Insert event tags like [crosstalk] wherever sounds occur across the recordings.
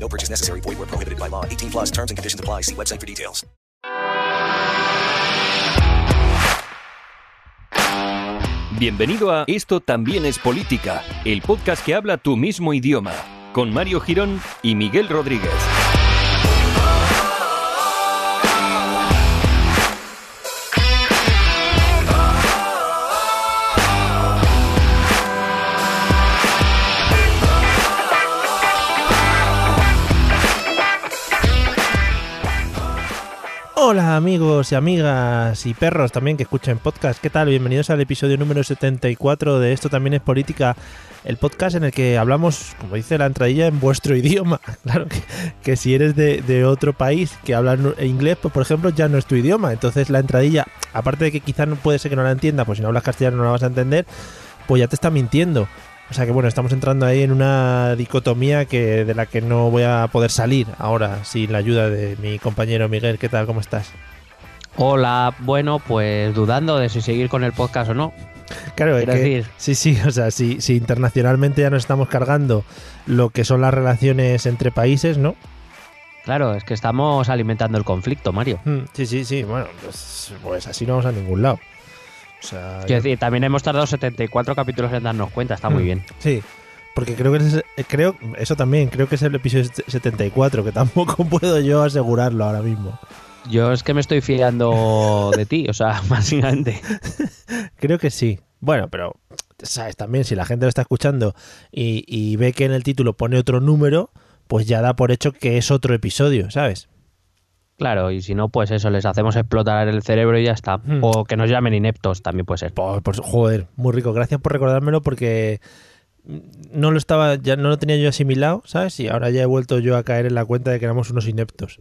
No purchase necessary. Void where prohibited by law. 18 plus terms and conditions apply. See website for details. Bienvenido a Esto también es política, el podcast que habla tu mismo idioma, con Mario Girón y Miguel Rodríguez. Hola amigos y amigas y perros también que escuchan podcast. ¿Qué tal? Bienvenidos al episodio número 74 de Esto también es política, el podcast en el que hablamos, como dice la entradilla, en vuestro [laughs] idioma. Claro que, si eres de, de otro país que habla inglés, pues por ejemplo ya no es tu idioma. Entonces la entradilla, aparte de que quizás no puede ser que no la entienda, pues si no hablas castellano no la vas a entender, pues ya te está mintiendo. O sea que bueno, estamos entrando ahí en una dicotomía que de la que no voy a poder salir ahora sin la ayuda de mi compañero Miguel. ¿Qué tal? ¿Cómo estás? Hola, bueno, pues dudando de si seguir con el podcast o no. Claro, es que, decir- sí, sí, o sea, si, si internacionalmente ya nos estamos cargando lo que son las relaciones entre países, ¿no? Claro, es que estamos alimentando el conflicto, Mario. Mm, Sí, sí, sí, bueno, pues, pues así no vamos a ningún lado. O sea, Quiero yo- decir, también hemos tardado 74 capítulos en darnos cuenta, está muy Mm, bien. Sí, porque creo que es, eh, creo, eso también, creo que es el episodio 74, que tampoco [laughs] puedo yo asegurarlo ahora mismo. Yo es que me estoy fiando de ti, o sea, [laughs] básicamente. [laughs] Creo que sí. Bueno, pero, ¿sabes? También si la gente lo está escuchando y, y ve que en el título pone otro número, pues ya da por hecho que es otro episodio, ¿sabes? Claro, y si no, pues eso, les hacemos explotar el cerebro y ya está. Hmm. O que nos llamen ineptos, también puede ser. Pues, pues, joder, muy rico. Gracias por recordármelo porque no lo estaba, ya no lo tenía yo asimilado, ¿sabes? Y ahora ya he vuelto yo a caer en la cuenta de que éramos unos ineptos.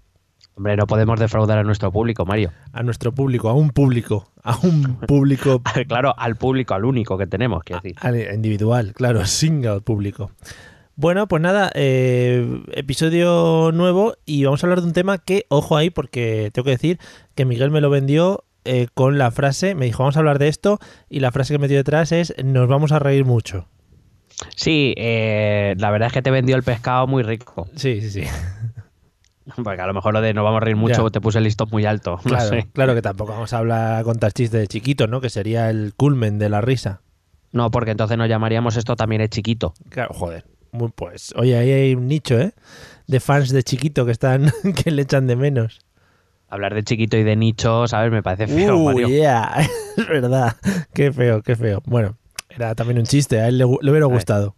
Hombre, no podemos defraudar a nuestro público, Mario. A nuestro público, a un público, a un público [laughs] claro, al público, al único que tenemos, quiero decir. al- individual, claro, single público. Bueno, pues nada, eh, episodio nuevo y vamos a hablar de un tema que, ojo ahí, porque tengo que decir que Miguel me lo vendió eh, con la frase, me dijo, vamos a hablar de esto, y la frase que metió detrás es, nos vamos a reír mucho. Sí, eh, la verdad es que te vendió el pescado muy rico. Sí, sí, sí. [laughs] Porque a lo mejor lo de no vamos a reír mucho Ya. te puse el listón muy alto. no Claro, sé. claro que tampoco vamos a hablar, contar chistes de chiquito, ¿no? Que sería el culmen de la risa. No, porque entonces nos llamaríamos esto también es chiquito. Claro, joder. Muy, pues, oye, ahí hay un nicho, ¿eh? De fans de chiquito que están, [laughs] que le echan de menos. Hablar de chiquito y de nicho, ¿sabes? Me parece feo, Uh, Mario. yeah. [laughs] es verdad. Qué feo, qué feo. Bueno, era también un chiste, a él le, hubiera gustado.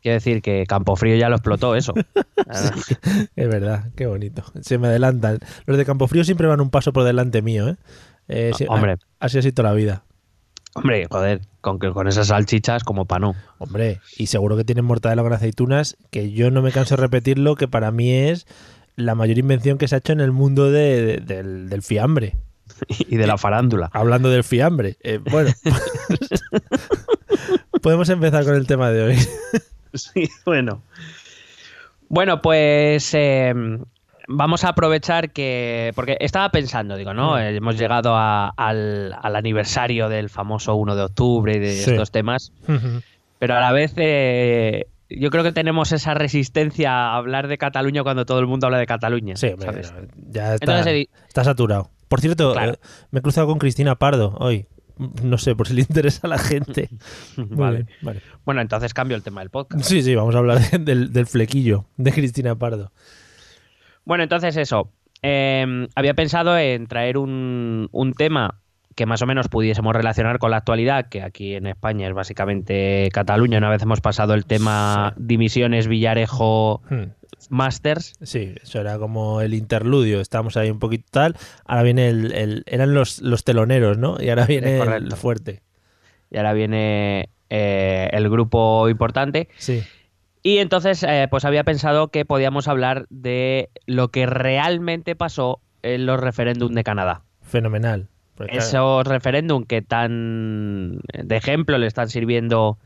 Quiero decir que Campofrío ya lo explotó eso. [laughs] Es verdad, qué bonito. Se me adelantan. Los de Campofrío siempre van un paso por delante mío, ¿eh? Eh, sí, Hombre. Así ha sido toda la vida. Hombre, joder, con, que- con esas salchichas como pa' no. Hombre, y seguro que tienen mortadela con aceitunas, que yo no me canso de repetirlo, que para mí es la mayor invención que se ha hecho en el mundo de- de- del, del fiambre. [laughs] Y de la farándula. Hablando del fiambre. eh, bueno, [laughs] [laughs] podemos empezar con el tema de hoy. Sí, bueno. Bueno, pues eh, vamos a aprovechar que. Porque estaba pensando, digo, ¿no? Mm. Eh, Hemos llegado a- al, al aniversario del famoso 1 de octubre y de Sí. estos temas. Pero a la vez. eh, yo creo que tenemos esa resistencia a hablar de Cataluña cuando todo el mundo habla de Cataluña. Sí, ya está, Entonces saturado. Por cierto, Claro. eh, me he cruzado con Cristina Pardo hoy. No sé, por si le interesa a la gente. [laughs] Vale. vale. Bueno, entonces cambio el tema del podcast. Sí, sí, vamos a hablar de- [laughs] del, del flequillo de Cristina Pardo. Bueno, entonces eso. Eh, había pensado en traer un, un tema que más o menos pudiésemos relacionar con la actualidad, que aquí en España es básicamente Cataluña. Una vez hemos pasado el tema dimisiones Villarejo Hmm. Masters. Sí, eso era como el interludio. Estamos ahí un poquito tal. Ahora viene el. el- eran los, los teloneros, ¿no? Y ahora viene el fuerte. Y ahora viene eh, el grupo importante. Sí. Y entonces, eh, pues había pensado que podíamos hablar de lo que realmente pasó en los referéndum de Canadá. Fenomenal. Pues claro, Esos referéndum que tan de ejemplo le están sirviendo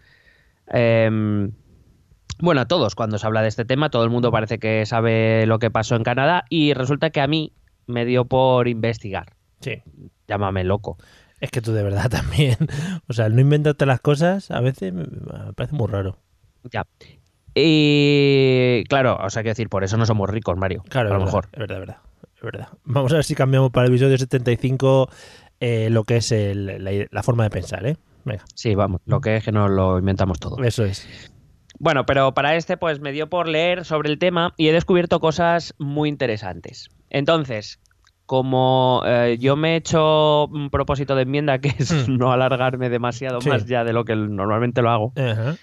em, bueno a todos cuando se habla de este tema, todo el mundo parece que sabe lo que pasó en Canadá y resulta que a mí me dio por investigar. sí. Llámame loco. Es que tú de verdad [laughs] también. O sea, el no inventarte las cosas a veces me parece muy raro. Ya. Y claro, o sea, quiero decir, por eso no somos ricos, Mario. Claro, a lo mejor. es verdad, es verdad, es verdad. Vamos a ver si cambiamos para el episodio 75 eh, lo que es el- la, la forma de pensar, ¿eh? Venga, Sí, vamos, lo que es que nos lo inventamos todo. eso es. Bueno, pero para este pues me dio por leer sobre el tema y he descubierto cosas muy interesantes. Entonces, como eh, yo me he hecho un propósito de enmienda que es Hmm. [laughs] no alargarme demasiado Sí. más ya de lo que normalmente lo hago, Ajá.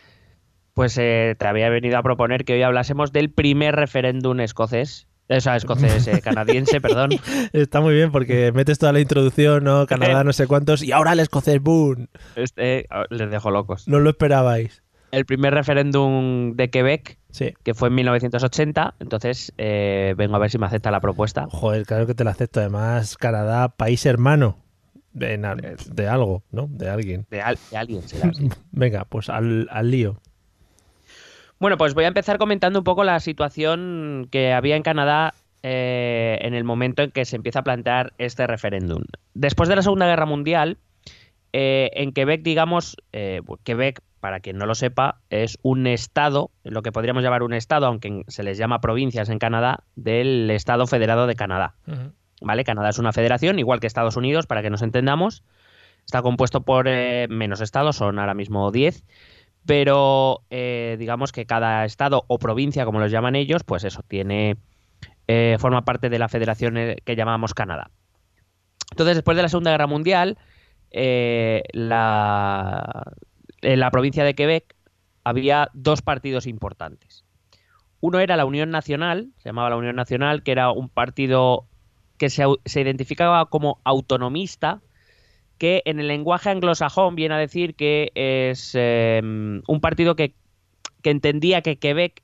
Pues eh, te había venido a proponer que hoy hablásemos del primer referéndum escocés. O sea, escocés, eh, canadiense, perdón. [laughs] Está muy bien porque metes toda la introducción, ¿no? Canadá, no sé cuántos, y ahora el escocés, ¡boom! Este, oh, les dejo locos. No lo esperabais. El primer referéndum de Quebec, Sí. que fue en 1980, entonces eh, vengo a ver si me acepta la propuesta. Joder, claro que te lo acepto. Además, Canadá, país hermano de, algo, ¿no? De alguien. De, al- de alguien será. [laughs] Venga, pues al, al lío. Bueno, pues voy a empezar comentando un poco la situación que había en Canadá eh, en el momento en que se empieza a plantear este referéndum. Después de la Segunda Guerra Mundial, eh, en Quebec, digamos, eh, Quebec, para quien no lo sepa, es un estado, lo que podríamos llamar un estado, aunque se les llama provincias en Canadá, del Estado Federado de Canadá. ¿Vale? Canadá es una federación, igual que Estados Unidos, para que nos entendamos. Está compuesto por eh, menos estados, son ahora mismo 10, pero eh, digamos que cada estado o provincia, como los llaman ellos, pues eso, tiene eh, forma parte de la federación eh, que llamamos Canadá. Entonces, después de la Segunda Guerra Mundial, eh, la, en la provincia de Quebec había dos partidos importantes. Uno era la Unión Nacional, se llamaba la Unión Nacional, que era un partido que se, identificaba como autonomista, que en el lenguaje anglosajón viene a decir que es eh, un partido que, que entendía que Quebec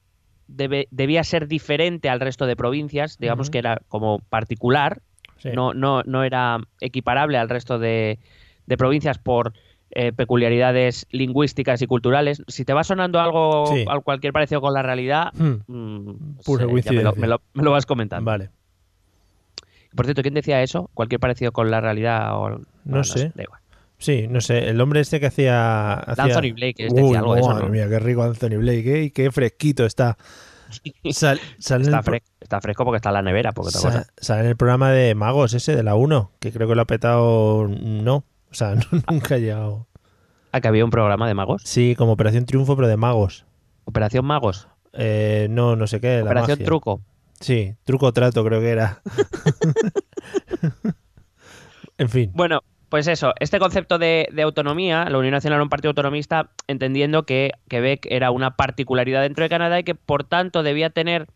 debe- debía ser diferente al resto de provincias, digamos que era como particular, Sí. no, no, no era equiparable al resto de, de provincias por eh, peculiaridades lingüísticas y culturales. Si te va sonando algo, Sí. al cualquier parecido con la realidad, Hmm, mm, pues, eh, me, lo, me lo- me lo vas comentando. Vale. Por cierto, ¿quién decía eso? ¿Cualquier parecido con la realidad? O... No sé. da igual. Sí, no sé. El hombre este que hacía. hacía... Anthony Blake, es Uy, decía algo de eso, madre ¿no? mía, qué rico Anthony Blake, ¿eh? Y qué fresquito está. [laughs] Sal- sale, Está, fresco porque está en la nevera, porque otra sa- cosa. sale en el programa de Magos ese, de la 1, que creo que lo ha petado. No. O sea, [laughs] no- nunca ha llegado. Ah, que había un programa de magos. Sí, como Operación Triunfo, pero de magos. Operación Magos. Eh, no, no sé qué. la Operación magia. Truco. Sí, truco o trato creo que era. [laughs] en fin. Bueno, pues eso, este concepto de, de autonomía, la Unión Nacional era un partido autonomista, entendiendo que Quebec era una particularidad dentro de Canadá y que por tanto debía tener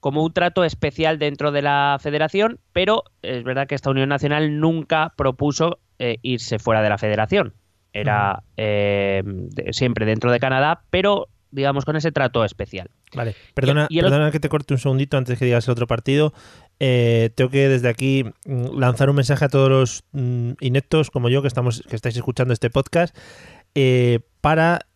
como un trato especial dentro de la federación, pero es verdad que esta Unión Nacional nunca propuso eh, irse fuera de la federación. Era eh, de- siempre dentro de Canadá, pero digamos con ese trato especial. Vale, perdona, y el perdona que te corte un segundito antes que digas el otro partido. Eh, tengo que desde aquí mm, lanzar un mensaje a todos los mm, ineptos como yo que estamos que estáis escuchando este podcast eh, para,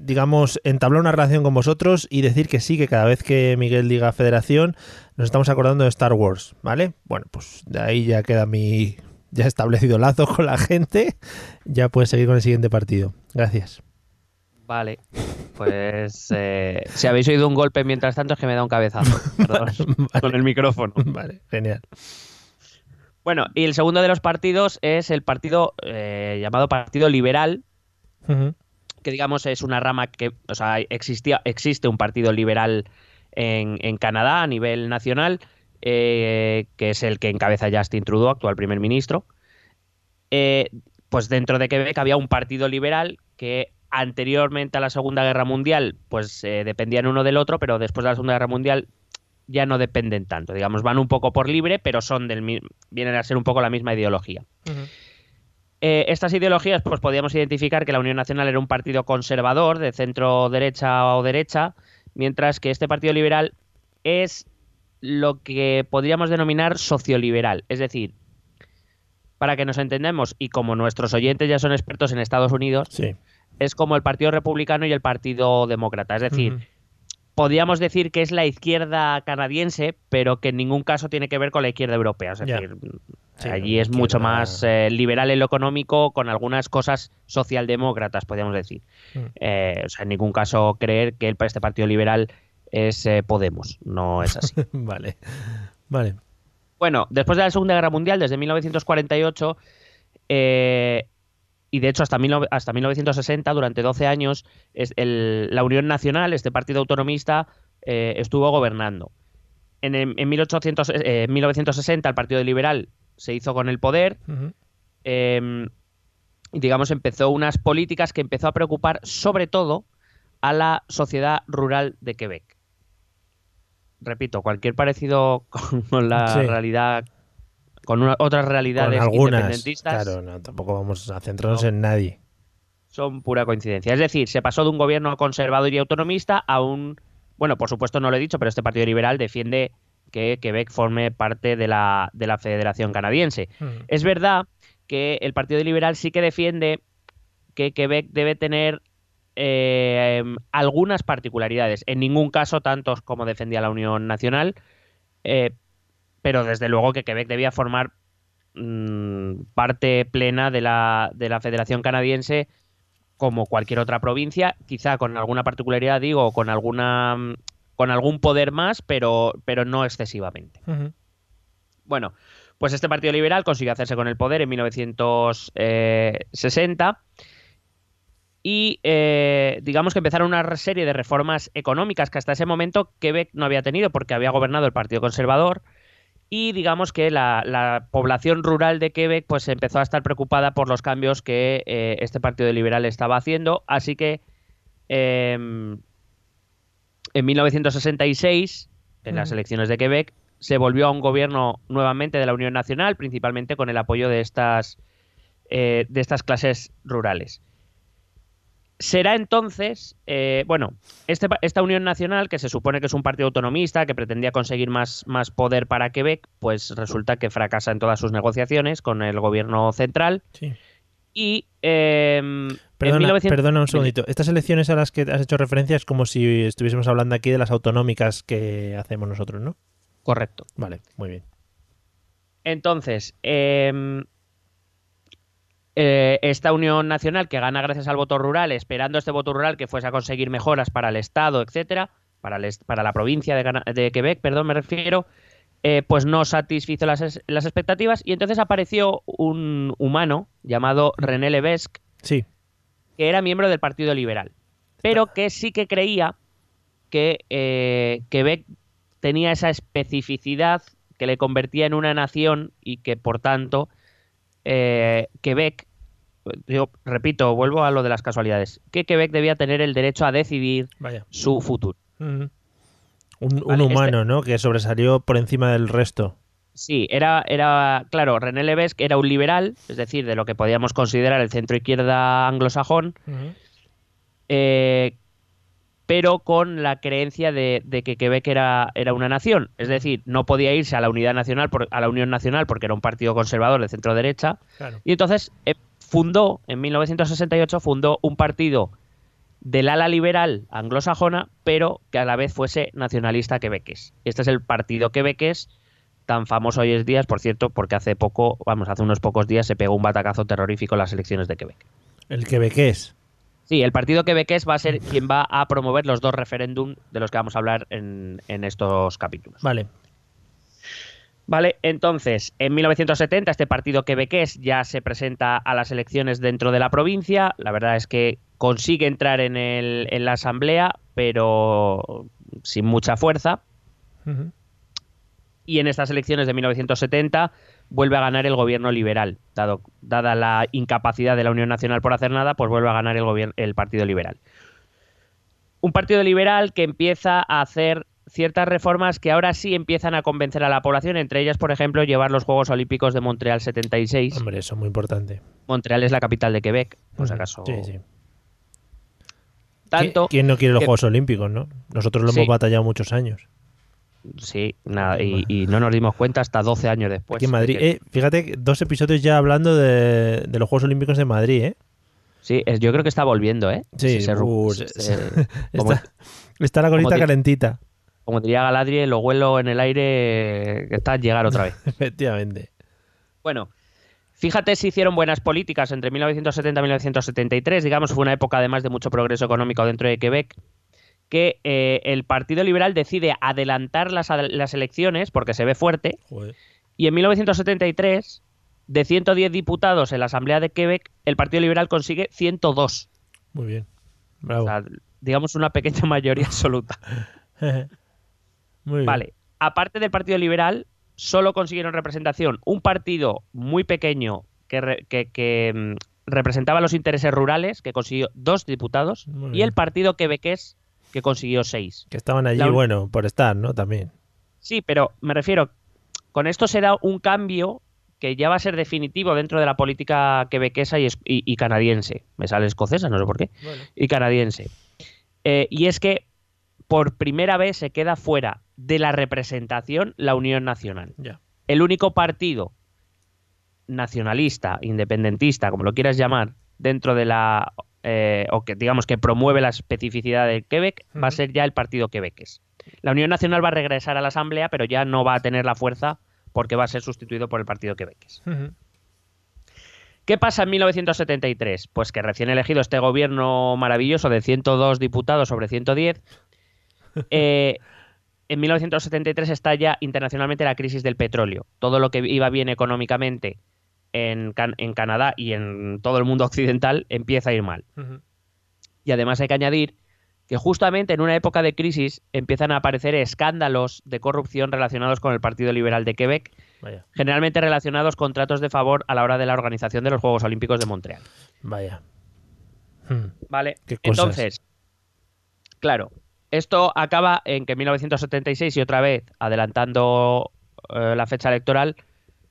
digamos, entablar una relación con vosotros y decir que sí, que cada vez que Miguel diga Federación nos estamos acordando de Star Wars, ¿vale? Bueno, pues de ahí ya queda mi ya establecido lazo con la gente. Ya puedes seguir con el siguiente partido. Gracias. Vale, pues [laughs] eh, si habéis oído un golpe mientras tanto es que me da un cabezazo. [laughs] Perdón, con el micrófono. Vale, genial. Bueno, y el segundo de los partidos es el partido eh, llamado Partido Liberal, que digamos es una rama que, o sea, existía, existe un partido liberal en, en Canadá a nivel nacional, eh, que es el que encabeza Justin Trudeau, actual primer ministro. Pues dentro de Quebec había un partido liberal que anteriormente a la Segunda Guerra Mundial, pues eh, dependían uno del otro, pero después de la Segunda Guerra Mundial ya no dependen tanto. Digamos, van un poco por libre, pero son del vienen a ser un poco la misma ideología. Eh, estas ideologías, pues podíamos identificar que la Unión Nacional era un partido conservador, de centro derecha o derecha, mientras que este Partido Liberal es lo que podríamos denominar socioliberal. Es decir, para que nos entendamos, y como nuestros oyentes ya son expertos en Estados Unidos, Sí. Es como el Partido Republicano y el Partido Demócrata. Es decir, Ujú. podríamos decir que es la izquierda canadiense, pero que en ningún caso tiene que ver con la izquierda europea. Es decir, Sí, allí es mucho más eh, liberal en lo económico, con algunas cosas socialdemócratas, podríamos decir. Mm. Eh, o sea, en ningún caso creer que el, este Partido Liberal es eh, Podemos. No es así. [laughs] vale. Vale. Bueno, después de la Segunda Guerra Mundial, desde 1948, eh, y de hecho hasta, 19 hasta 1960, durante 12 años, es el- la Unión Nacional, este partido autonomista, eh, estuvo gobernando. En, en- en 1800, eh, en 1960 el Partido Liberal se hizo con el poder eh, y digamos empezó unas políticas que empezó a preocupar sobre todo a la sociedad rural de Quebec. Repito, cualquier parecido [laughs] con la Sí. realidad, con una- otras Con realidades algunas. independentistas, Claro, no, tampoco vamos a centrarnos en nadie. son pura coincidencia. Es decir, se pasó de un gobierno conservador y autonomista a un... Bueno, por supuesto no lo he dicho, pero este Partido Liberal defiende que Quebec forme parte de la, de la Federación Canadiense. Ujú. Es verdad que el Partido Liberal sí que defiende que Quebec debe tener eh, algunas particularidades. En ningún caso tantos como defendía la Unión Nacional, eh, pero desde luego que Quebec debía formar mm, parte plena de la, de la Federación Canadiense como cualquier otra provincia, quizá con alguna particularidad, digo, con alguna mm, con algún poder más, pero, pero no excesivamente. Bueno, pues este Partido Liberal consiguió hacerse con el poder en 1960 y eh, digamos que empezaron una serie de reformas económicas que hasta ese momento Quebec no había tenido porque había gobernado el Partido Conservador y digamos que la, la población rural de Quebec pues empezó a estar preocupada por los cambios que eh, este Partido Liberal estaba haciendo, así que em, en 1966, en las elecciones de Quebec, se volvió a un gobierno nuevamente de la Unión Nacional, principalmente con el apoyo de estas, eh, de estas clases rurales. Será entonces, eh, bueno, este esta Unión Nacional, que se supone que es un partido autonomista, que pretendía conseguir más, más poder para Quebec, pues resulta que fracasa en todas sus negociaciones con el gobierno central. Sí. Y eh, en Perdona, 1900 perdona un segundito. Estas elecciones a las que has hecho referencia es como si estuviésemos hablando aquí de las autonómicas que hacemos nosotros, ¿no? Correcto. Vale, muy bien. Entonces, em, eh, esta Unión Nacional que gana gracias al voto rural, esperando este voto rural que fuese a conseguir mejoras para el Estado, etcétera, para, el para la provincia de, Quebec, perdón, me refiero, eh, pues no satisfizo las, las expectativas y entonces apareció un humano llamado René Levesque, Sí. que era miembro del Partido Liberal, pero que sí que creía que eh, Quebec tenía esa especificidad que le convertía en una nación y que por tanto eh, Quebec, yo repito, vuelvo a lo de las casualidades, que Quebec debía tener el derecho a decidir Vaya. su futuro. Un, un Vale, este- humano, ¿no? Que sobresalió por encima del resto. Sí, era, era, claro, René Levesque era un liberal, es decir, de lo que podíamos considerar el centro izquierda anglosajón, eh, pero con la creencia de, de que Quebec era, era una nación. Es decir, no podía irse a la unidad nacional, por- a la Unión Nacional, porque era un partido conservador de centro derecha. Claro. Y entonces eh, fundó, en 1968, fundó un partido del ala liberal anglosajona, pero que a la vez fuese nacionalista quebequés. Este es el partido quebequés, tan famoso hoy en día, por cierto, porque hace poco, vamos, hace unos pocos días se pegó un batacazo terrorífico en las elecciones de Quebec. El quebequés. Sí, el partido quebequés va a ser quien va a promover los dos referéndum de los que vamos a hablar en, en estos capítulos. Vale. Vale, entonces, en 1970 este partido quebequés ya se presenta a las elecciones dentro de la provincia. La verdad es que consigue entrar en, el- en la asamblea, pero sin mucha fuerza. Y en estas elecciones de 1970 vuelve a ganar el gobierno liberal. Dado, dada la incapacidad de la Unión Nacional por hacer nada, pues vuelve a ganar el, el Partido Liberal. Un partido liberal que empieza a hacer ciertas reformas que ahora sí empiezan a convencer a la población, entre ellas, por ejemplo, llevar los Juegos Olímpicos de Montreal 76. Hombre, eso es muy importante. Montreal es la capital de Quebec, por si acaso. Sí, sí. Tanto ¿Qui- ¿Quién no quiere los que- Juegos Olímpicos, no? Nosotros lo Sí. hemos batallado muchos años. Sí, nada, y, no nos dimos cuenta hasta 12 años después. Aquí en Madrid. Eh, fíjate, dos episodios ya hablando de, los Juegos Olímpicos de Madrid, ¿eh? Sí, yo creo que está volviendo, ¿eh? Sí, se, [laughs] está, la colita calentita. Como diría Galadriel, lo huelo en el aire que está a llegar otra vez. [laughs] Efectivamente. Bueno, Fíjate si hicieron buenas políticas entre 1970 y 1973, digamos, fue una época además de mucho progreso económico dentro de Quebec, que eh, el Partido Liberal decide adelantar las, elecciones porque se ve fuerte, y en 1973, de 110 diputados en la Asamblea de Quebec, el Partido Liberal consigue 102. Muy bien, bravo. digamos una pequeña mayoría absoluta. [laughs] Muy bien. Vale, aparte del Partido Liberal, solo consiguieron representación un partido muy pequeño que, mm, representaba los intereses rurales, que consiguió dos diputados, y el partido quebequés, que consiguió seis. Que estaban allí, bueno, por estar, ¿no? También. Sí, pero me refiero, con esto se da un cambio que ya va a ser definitivo dentro de la política quebequesa y, canadiense. Me sale escocesa, no sé por qué. Y canadiense. Eh, y es que por primera vez se queda fuera de la representación la Unión Nacional. El único partido nacionalista, independentista, como lo quieras llamar, dentro de la eh, o que digamos que promueve la especificidad del Quebec, va a ser ya el partido quebeques. La Unión Nacional va a regresar a la Asamblea, pero ya no va a tener la fuerza porque va a ser sustituido por el partido quebeques. ¿Qué pasa en 1973? Pues que recién elegido este gobierno maravilloso de 102 diputados sobre 110, eh, en 1973 estalla internacionalmente la crisis del petróleo. Todo lo que iba bien económicamente en, Canadá y en todo el mundo occidental empieza a ir mal. Y además hay que añadir que justamente en una época de crisis empiezan a aparecer escándalos de corrupción relacionados con el Partido Liberal de Quebec, generalmente relacionados con tratos de favor a la hora de la organización de los Juegos Olímpicos de Montreal. Vaya. Vale. Entonces, claro, esto acaba en que en 1976 y otra vez, adelantando eh, la fecha electoral,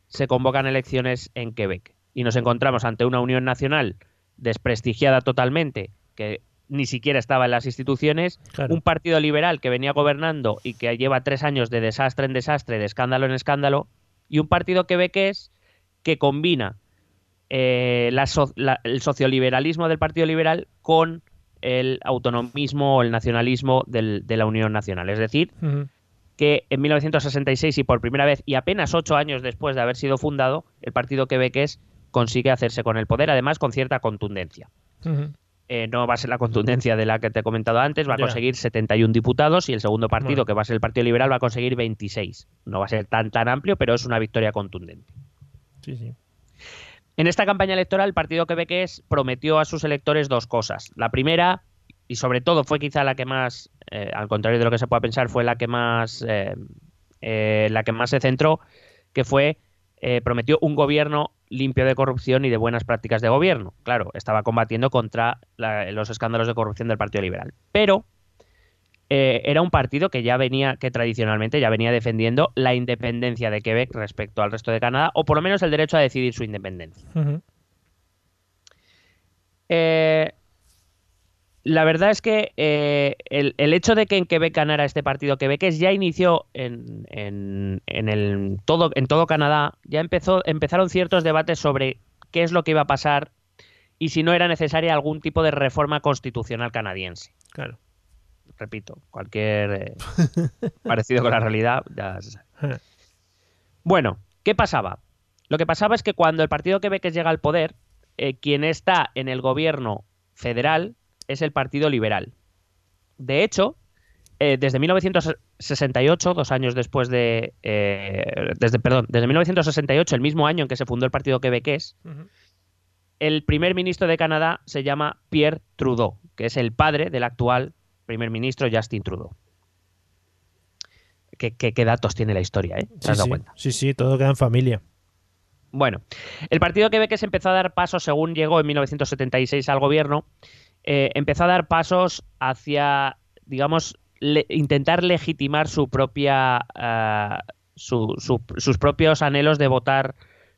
se convocan elecciones en Quebec. Y nos encontramos ante una Unión Nacional desprestigiada totalmente, que ni siquiera estaba en las instituciones, un partido liberal que venía gobernando y que lleva tres años de desastre en desastre, de escándalo en escándalo, y un partido quebequés que combina eh, el socioliberalismo del Partido Liberal con el autonomismo o el nacionalismo de la Unión Nacional. Es decir, que en 1966 y por primera vez y apenas ocho años después de haber sido fundado, el partido quebequés consigue hacerse con el poder, además con cierta contundencia. Eh, no va a ser la contundencia de la que te he comentado antes, va a conseguir 71 diputados y el segundo partido, que va a ser el Partido Liberal, va a conseguir 26. No va a ser tan tan amplio, pero es una victoria contundente. Sí, sí. En esta campaña electoral, el Partido Quebequés prometió a sus electores dos cosas. La primera, y sobre todo fue quizá la que más, eh, al contrario de lo que se pueda pensar, fue la que más, eh, eh, la que más se centró, que fue prometió un gobierno limpio de corrupción y de buenas prácticas de gobierno. Claro, estaba combatiendo contra los escándalos de corrupción del Partido Liberal. Pero eh, era un partido que ya venía, que tradicionalmente ya venía defendiendo la independencia de Quebec respecto al resto de Canadá, o por lo menos el derecho a decidir su independencia. Eh, la verdad es que eh, el, hecho de que en Quebec ganara este partido quebequés ya inició en, en, el todo, en todo Canadá, ya empezó, empezaron ciertos debates sobre qué es lo que iba a pasar y si no era necesaria algún tipo de reforma constitucional canadiense. Claro repito, cualquier eh, [laughs] parecido con la realidad ya se sabe. Bueno, ¿qué pasaba? Lo que pasaba es que cuando el partido que llega al poder, eh, quien está en el gobierno federal es el Partido Liberal. De hecho, eh, desde 1968, dos años después de. desde, perdón, desde 1968, el mismo año en que se fundó el Partido Quebequés, el primer ministro de Canadá se llama Pierre Trudeau, que es el padre del actual primer ministro Justin Trudeau. ¿Qué, datos tiene la historia, eh? ¿Te has dado cuenta? Sí, sí, todo queda en familia. Bueno, el partido se empezó a dar pasos, según llegó en 1976 al gobierno, eh, empezó a dar pasos hacia, digamos, intentar legitimar su propia, uh, sus propios anhelos de votar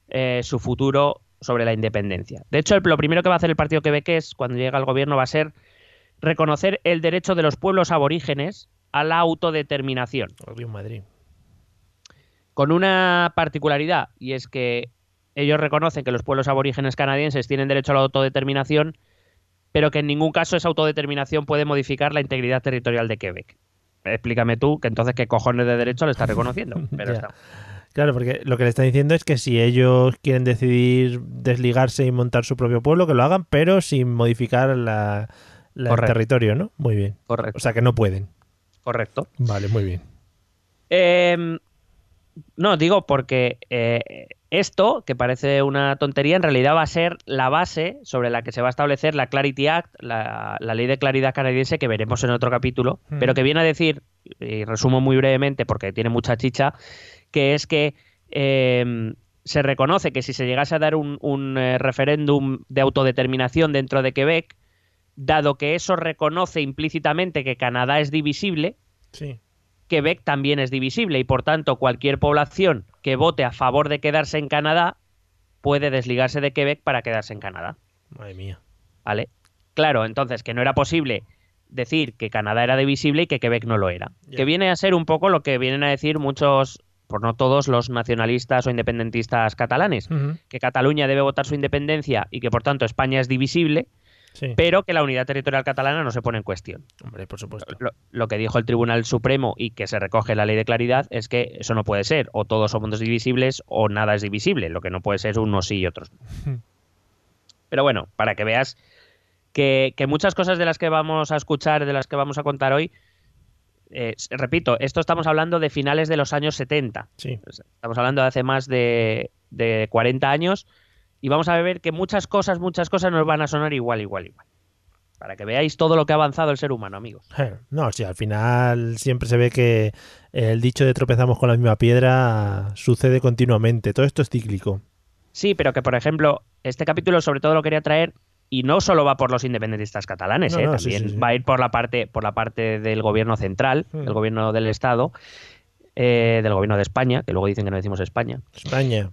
eh, su futuro sobre la independencia. De hecho, lo primero que va a hacer el partido es cuando llega al gobierno va a ser reconocer el derecho de los pueblos aborígenes a la autodeterminación. Madrid. Con una particularidad, y es que ellos reconocen que los pueblos aborígenes canadienses tienen derecho a la autodeterminación, pero que en ningún caso esa autodeterminación puede modificar la integridad territorial de Quebec. Explícame tú que entonces qué cojones de derecho le estás reconociendo. [laughs] Pero está. Claro, porque lo que le está diciendo es que si ellos quieren decidir desligarse y montar su propio pueblo, que lo hagan, pero sin modificar la, el territorio, ¿no? Muy bien. Correcto. O sea que no pueden. Correcto. Vale, muy bien. Em, no, digo porque eh, esto, que parece una tontería, en realidad va a ser la base sobre la que se va a establecer la Clarity Act, la, ley de claridad canadiense que veremos en otro capítulo, Mm. pero que viene a decir, y resumo muy brevemente porque tiene mucha chicha, que es que em, se reconoce que si se llegase a dar un, un, eh, referéndum de autodeterminación dentro de Quebec, dado que eso reconoce implícitamente que Canadá es divisible, Sí. Quebec también es divisible y por tanto cualquier población que vote a favor de quedarse en Canadá puede desligarse de Quebec para quedarse en Canadá. Madre mía. ¿Vale? Claro, entonces que no era posible decir que Canadá era divisible y que Quebec no lo era. Que viene a ser un poco lo que vienen a decir muchos, por no todos, los nacionalistas o independentistas catalanes, que Cataluña debe votar su independencia y que por tanto España es divisible, Sí. pero que la unidad territorial catalana no se pone en cuestión. Hombre, por supuesto. Lo, lo que dijo el Tribunal Supremo y que se recoge en la ley de claridad es que eso no puede ser. O todos somos divisibles o nada es divisible. Lo que no puede ser unos sí y otros no. Pero bueno, para que veas que, que muchas cosas de las que vamos a escuchar, de las que vamos a contar hoy, eh, repito, esto estamos hablando de finales de los años 70. Sí. Estamos hablando de hace más de, de 40 años y vamos a ver que muchas cosas, muchas cosas nos van a sonar igual, igual, igual. Para que veáis todo lo que ha avanzado el ser humano, amigos. No, sí, al final siempre se ve que el dicho de tropezamos con la misma piedra sucede continuamente. Todo esto es cíclico. Sí, pero que por ejemplo, este capítulo sobre todo lo quería traer y no solo va por los independentistas catalanes, No, ¿eh? no, también sí, sí. va a ir por la parte por la parte del gobierno central, Hmm. del gobierno del estado, eh, del gobierno de España, que luego dicen que no decimos España. España,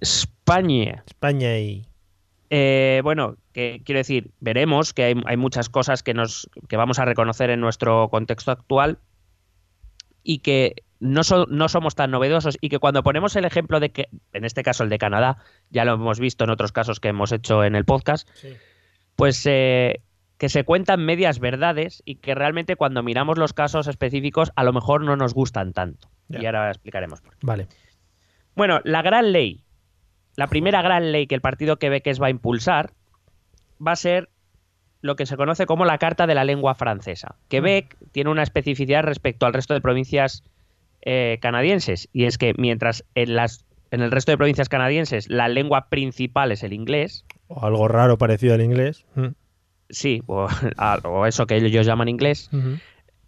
España. España y... Eh, bueno, que quiero decir, veremos que hay, hay muchas cosas que nos que vamos a reconocer en nuestro contexto actual y que no, so- no somos tan novedosos y que cuando ponemos el ejemplo de que, en este caso el de Canadá, ya lo hemos visto en otros casos que hemos hecho en el podcast, pues eh, que se cuentan medias verdades y que realmente cuando miramos los casos específicos a lo mejor no nos gustan tanto. Y ahora explicaremos por qué. Vale. Bueno, la gran ley, la primera gran ley que el partido quebequés va a impulsar va a ser lo que se conoce como la Carta de la Lengua Francesa. Quebec tiene una especificidad respecto al resto de provincias eh, canadienses y es que mientras en, las, en el resto de provincias canadienses la lengua principal es el inglés, O algo raro parecido al inglés. Mm. sí, o, [laughs] a- o eso que ellos llaman inglés,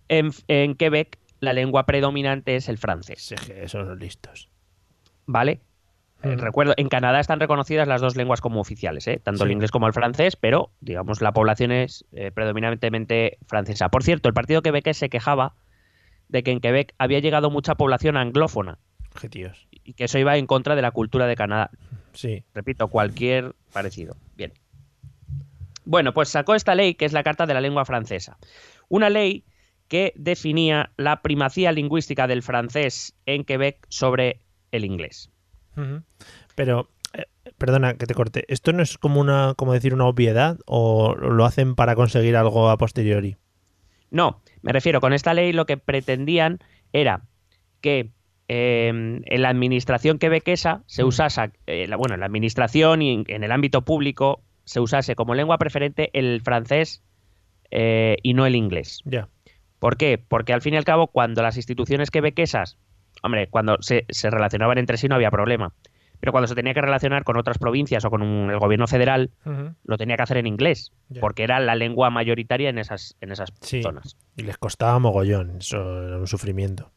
en, en Quebec la lengua predominante es el francés. Sí, que son los listos. ¿vale? Eh. Recuerdo, en Canadá están reconocidas las dos lenguas como oficiales, ¿eh? tanto el inglés como el francés, pero digamos la población es eh, predominantemente francesa. Por cierto, el partido quebequés se quejaba de que en Quebec había llegado mucha población anglófona y que eso iba en contra de la cultura de Canadá. Sí. Repito, cualquier parecido. Bien. Bueno, pues sacó esta ley que es la Carta de la Lengua Francesa. Una ley que definía la primacía lingüística del francés en Quebec sobre el inglés. Pero, eh, perdona que te corte. ¿Esto no es como una, como decir, una obviedad o lo hacen para conseguir algo a posteriori? No, me refiero, con esta ley lo que pretendían era que eh, en la administración quebequesa se Mm. usase, eh, la- bueno, en la administración y en, en el ámbito público se usase como lengua preferente el francés eh, y no el inglés. Ya. ¿Por qué? Porque al fin y al cabo, cuando las instituciones quebequesas, hombre, cuando se, se relacionaban entre sí no había problema, pero cuando se tenía que relacionar con otras provincias o con un- el gobierno federal, lo tenía que hacer en inglés, porque era la lengua mayoritaria en esas, en esas Sí. zonas. Y les costaba mogollón. Eso era un sufrimiento.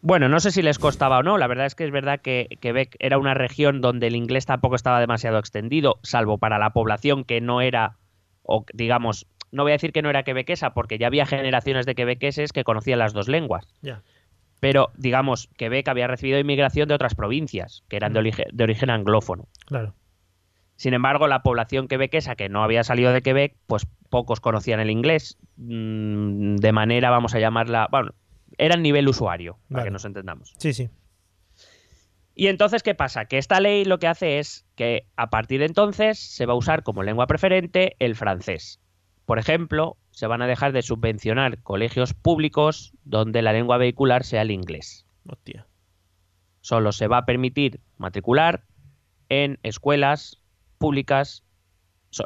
Bueno, no sé si les costaba o no. La verdad es que es verdad que Quebec era una región donde el inglés tampoco estaba demasiado extendido, salvo para la población que no era, o digamos, no voy a decir que no era quebequesa, porque ya había generaciones de quebequeses que conocían las dos lenguas. Ya. Pero, digamos, Quebec había recibido inmigración de otras provincias, que eran de, origen, de origen anglófono. Claro. Sin embargo, la población quebequesa que no había salido de Quebec, pues pocos conocían el inglés, mm, de manera, vamos a llamarla, bueno, era el nivel usuario, para que nos entendamos. Sí, sí. Y entonces, ¿qué pasa? Que esta ley lo que hace es que a partir de entonces se va a usar como lengua preferente el francés. Por ejemplo, se van a dejar de subvencionar colegios públicos donde la lengua vehicular sea el inglés. Hostia. Solo se va a permitir matricular en escuelas públicas,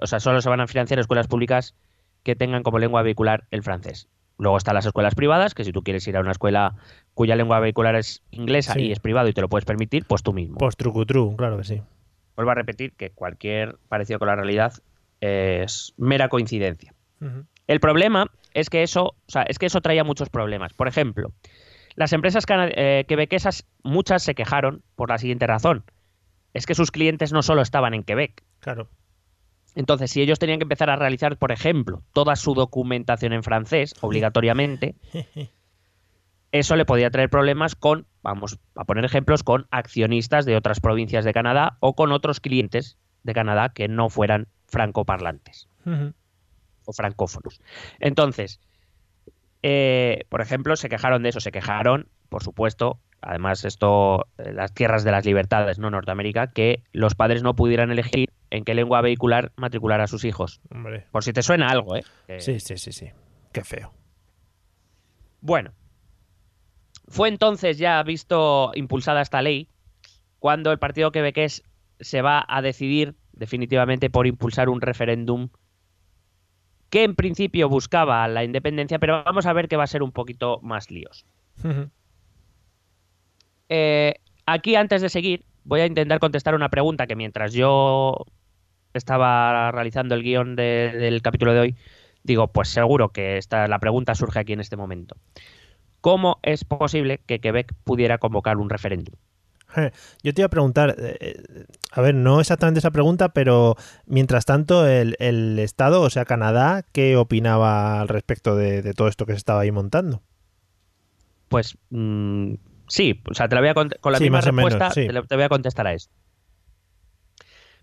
o sea, solo se van a financiar escuelas públicas que tengan como lengua vehicular el francés. Luego están las escuelas privadas, que si tú quieres ir a una escuela cuya lengua vehicular es inglesa Sí. y es privado y te lo puedes permitir, pues tú mismo. Trucutru, claro que sí. Vuelvo a repetir que cualquier parecido con la realidad es mera coincidencia. El problema es que eso, o sea, es que eso traía muchos problemas. Por ejemplo, las empresas eh, quebequesas, muchas se quejaron por la siguiente razón. Es que sus clientes no solo estaban en Quebec. Claro. Entonces, si ellos tenían que empezar a realizar, por ejemplo, toda su documentación en francés, [laughs] obligatoriamente, eso le podía traer problemas con, vamos a poner ejemplos, con accionistas de otras provincias de Canadá o con otros clientes de Canadá que no fueran francoparlantes o francófonos. Entonces, eh, por ejemplo, se quejaron de eso, se quejaron, por supuesto, además esto, eh, las tierras de las libertades, no Norteamérica, que los padres no pudieran elegir en qué lengua vehicular matricular a sus hijos. Hombre. Por si te suena algo, ¿eh? Eh, Sí, sí, sí, sí. Qué feo. Bueno, fue entonces ya visto impulsada esta ley cuando el Partido Quebequés se va a decidir definitivamente por impulsar un referéndum que en principio buscaba la independencia, pero vamos a ver que va a ser un poquito más líos. Eh, aquí, antes de seguir, voy a intentar contestar una pregunta que mientras yo estaba realizando el guion de- del capítulo de hoy, digo, pues seguro que esta, la pregunta surge aquí en este momento. ¿Cómo es posible que Quebec pudiera convocar un referéndum? [laughs] Yo te iba a preguntar, eh, eh, a ver, no exactamente esa pregunta, pero mientras tanto, el, el Estado, o sea, Canadá, ¿qué opinaba al respecto de, de todo esto que se estaba ahí montando? Pues mm, sí, o sea, te la voy a con la Sí, misma menos, respuesta sí. te, la- te voy a contestar a esto.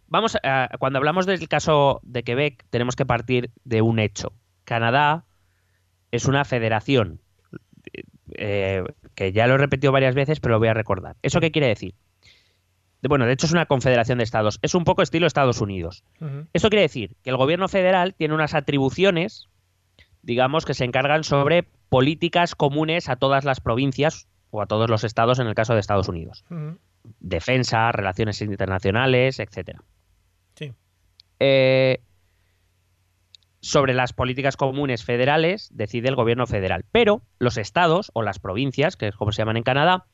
Vamos a, cuando hablamos del caso de Quebec, tenemos que partir de un hecho. Canadá es una federación, eh, que ya lo he repetido varias veces, pero lo voy a recordar. ¿Eso qué quiere decir? De- Bueno, de hecho es una confederación de estados. Es un poco estilo Estados Unidos. Esto quiere decir que el gobierno federal tiene unas atribuciones, digamos, que se encargan sobre políticas comunes a todas las provincias o a todos los estados en el caso de Estados Unidos. Defensa, relaciones internacionales, etcétera. Sí. Eh, sobre las políticas comunes federales decide el gobierno federal, pero los estados o las provincias, que es como se llaman en Canadá,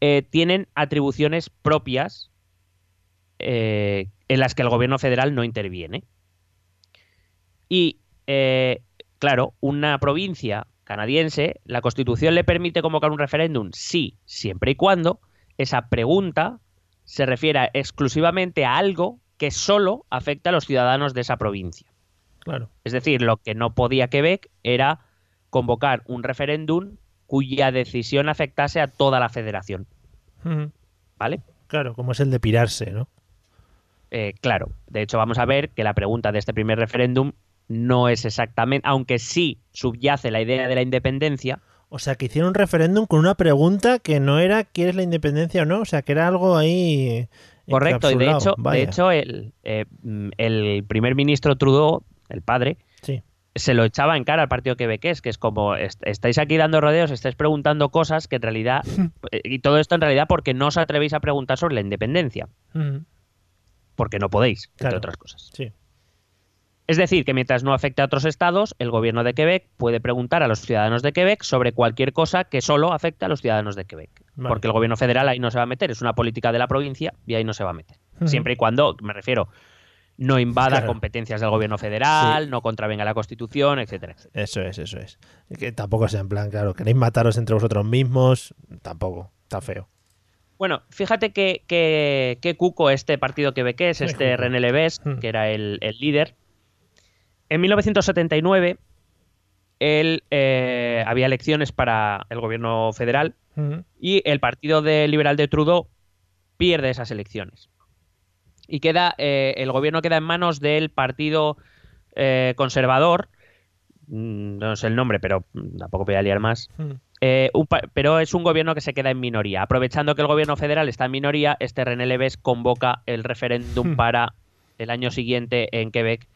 eh, tienen atribuciones propias eh, en las que el gobierno federal no interviene. Y, eh, claro, una provincia canadiense, la constitución le permite convocar un referéndum, sí, siempre y cuando esa pregunta se refiera exclusivamente a algo que solo afecta a los ciudadanos de esa provincia. Claro. Es decir, lo que no podía Quebec era convocar un referéndum cuya decisión afectase a toda la federación. ¿Vale? Claro, como es el de pirarse, ¿no? Eh, claro, de hecho vamos a ver que la pregunta de este primer referéndum no es exactamente, aunque sí subyace la idea de la independencia, O sea, que hicieron un referéndum con una pregunta que no era ¿quieres la independencia o no? O sea, que era algo ahí. correcto, y de hecho, de hecho el, eh, el primer ministro Trudeau, el padre, Sí. se lo echaba en cara al partido quebequés, que es como, est- estáis aquí dando rodeos, estáis preguntando cosas que en realidad, [laughs] eh, y todo esto en realidad porque no os atrevéis a preguntar sobre la independencia, porque no podéis, entre otras cosas. Sí. Es decir, que mientras no afecte a otros estados, el gobierno de Quebec puede preguntar a los ciudadanos de Quebec sobre cualquier cosa que solo afecte a los ciudadanos de Quebec. Vale. Porque el gobierno federal ahí no se va a meter, es una política de la provincia y ahí no se va a meter. Siempre y cuando, me refiero, no invada Claro. competencias del gobierno federal, Sí. no contravenga la Constitución, etcétera, etcétera. Eso es, eso es. Que tampoco sea en plan, claro, queréis mataros entre vosotros mismos, tampoco, está feo. Bueno, fíjate que, que, que cuco este partido quebequés, Qué este cuco. René Leves, Mm. que era el, el líder. En 1979, él eh, había elecciones para el gobierno federal Ujú. y el partido de liberal de Trudeau pierde esas elecciones. Y queda eh, el gobierno queda en manos del partido eh, conservador mm, no sé el nombre pero tampoco voy a liar más Hmm. eh, un pero es un gobierno que se queda en minoría aprovechando que el gobierno federal está en minoría este René Leves convoca el referéndum Hmm. para el año siguiente en Quebec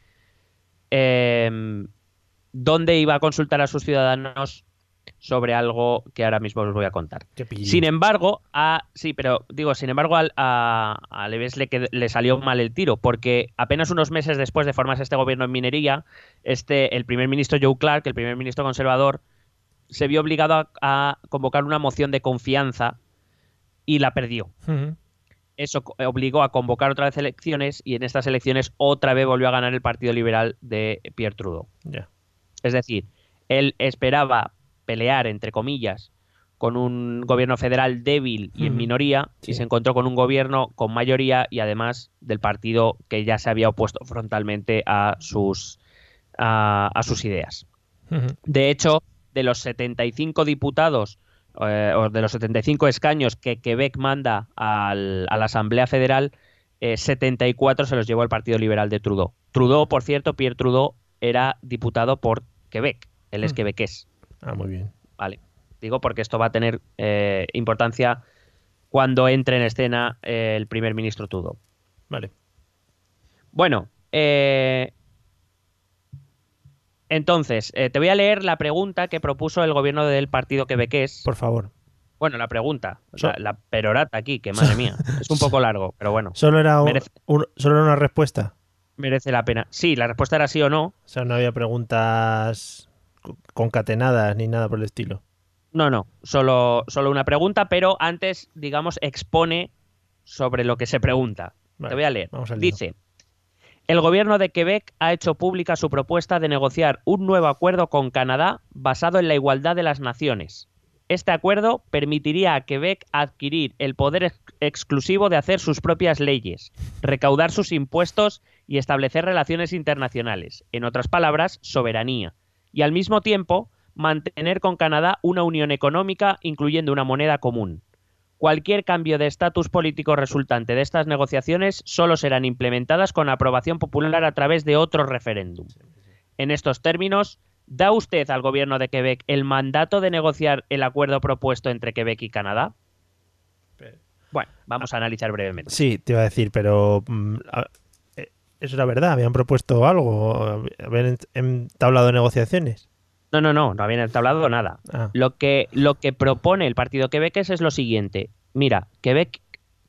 em, donde iba a consultar a sus ciudadanos sobre algo que ahora mismo os voy a contar sin embargo, a, sí, pero digo, sin embargo, al- a, a Leves le, qued- le salió mal el tiro, porque apenas unos meses después de formarse este gobierno en minería, este, el primer ministro Joe Clark, el primer ministro conservador, se vio obligado a, a convocar una moción de confianza y la perdió. Eso obligó a convocar otra vez elecciones y en estas elecciones otra vez volvió a ganar el Partido Liberal de Pierre Trudeau. Es decir, él esperaba pelear, entre comillas, con un gobierno federal débil y en minoría, Sí. y se encontró con un gobierno con mayoría y además del partido que ya se había opuesto frontalmente a sus, a, a sus ideas. De hecho, de los 75 diputados eh, o de los 75 escaños que Quebec manda al- a la Asamblea Federal, eh, 74 se los llevó el Partido Liberal de Trudeau. Trudeau, por cierto, Pierre Trudeau era diputado por Quebec. Él es Mm. quebequés, Ah, muy bien. ¿vale? Digo porque esto va a tener eh, importancia cuando entre en escena eh, el primer ministro Trudeau. Vale. Bueno, eh, entonces, eh, te voy a leer la pregunta que propuso el gobierno del partido quebequés. Por favor. Bueno, la pregunta, So- la, la perorata aquí, que madre [laughs] mía, es un poco largo, pero bueno, Solo era, un- Merece- un- solo era una respuesta. merece la pena. Sí, la respuesta era sí o no. O sea, no había preguntas concatenadas ni nada por el estilo. No, no, solo, solo una pregunta, pero antes, digamos, expone sobre lo que se pregunta. Vale, Te voy a leer. Dice, el gobierno de Quebec ha hecho pública su propuesta de negociar un nuevo acuerdo con Canadá basado en la igualdad de las naciones. Este acuerdo permitiría a Quebec adquirir el poder ex- exclusivo de hacer sus propias leyes, recaudar sus impuestos y establecer relaciones internacionales, en otras palabras, soberanía, y al mismo tiempo mantener con Canadá una unión económica incluyendo una moneda común. Cualquier cambio de estatus político resultante de estas negociaciones solo serán implementadas con aprobación popular a través de otro referéndum. En estos términos, ¿da usted al gobierno de Quebec el mandato de negociar el acuerdo propuesto entre Quebec y Canadá? Bueno, vamos a analizar brevemente. Sí, te iba a decir, pero mm, eso era verdad. Habían propuesto algo, habían ent- entablado negociaciones. No, no, no, no habían entablado nada. Ah, Lo que, lo que propone el partido quebequés es lo siguiente. Mira, Quebec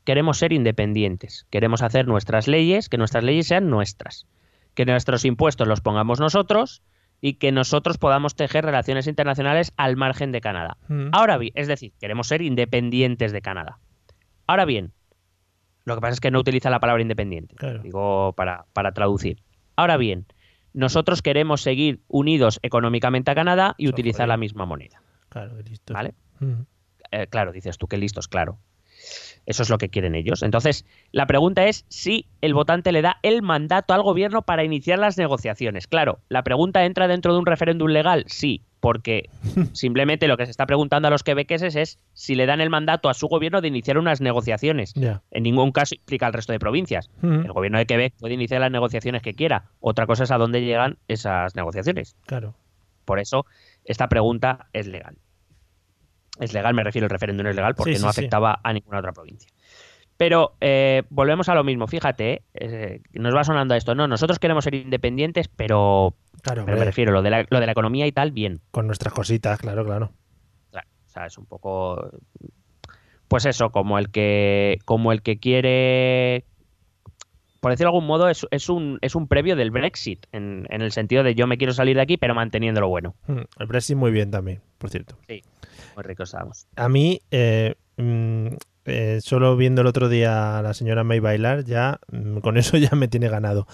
queremos ser independientes, queremos hacer nuestras leyes, que nuestras leyes sean nuestras, que nuestros impuestos los pongamos nosotros y que nosotros podamos tejer relaciones internacionales al margen de Canadá. mm, Ahora bien, es decir, queremos ser independientes de Canadá. Ahora bien, lo que pasa es que no utiliza la palabra independiente, Claro. digo para, para traducir. Ahora bien, nosotros queremos seguir unidos económicamente a Canadá y Eso, utilizar joder. la misma moneda. claro, listo. ¿Vale? Eh, claro, dices tú que listos, claro. Eso es lo que quieren ellos. Entonces, la pregunta es si el votante le da el mandato al gobierno para iniciar las negociaciones. Claro, la pregunta entra dentro de un referéndum legal, sí, porque simplemente lo que se está preguntando a los quebequeses es si le dan el mandato a su gobierno de iniciar unas negociaciones. En ningún caso implica al resto de provincias. El gobierno de Quebec puede iniciar las negociaciones que quiera. Otra cosa es a dónde llegan esas negociaciones. Claro. Por eso, esta pregunta es legal. Es legal, me refiero, el referéndum es legal porque Sí, sí, no sí. afectaba a ninguna otra provincia. Pero eh, volvemos a lo mismo, fíjate, ¿eh? Eh, nos va sonando a esto. No, nosotros queremos ser independientes, pero, Claro, pero me refiero, lo de, la, lo de la economía y tal, bien. con nuestras cositas, claro, claro. Claro, o sea, es un poco. Pues eso, como el que. Como el que quiere. Por decirlo de algún modo, es, es un, es un previo del Brexit, en, en el sentido de yo me quiero salir de aquí, pero manteniendo lo bueno. Mm, El Brexit muy bien también, por cierto. Muy ricos estamos. A mí, eh, mm, eh, solo viendo el otro día a la señora May bailar, ya mm, con [laughs] eso ya me tiene ganado.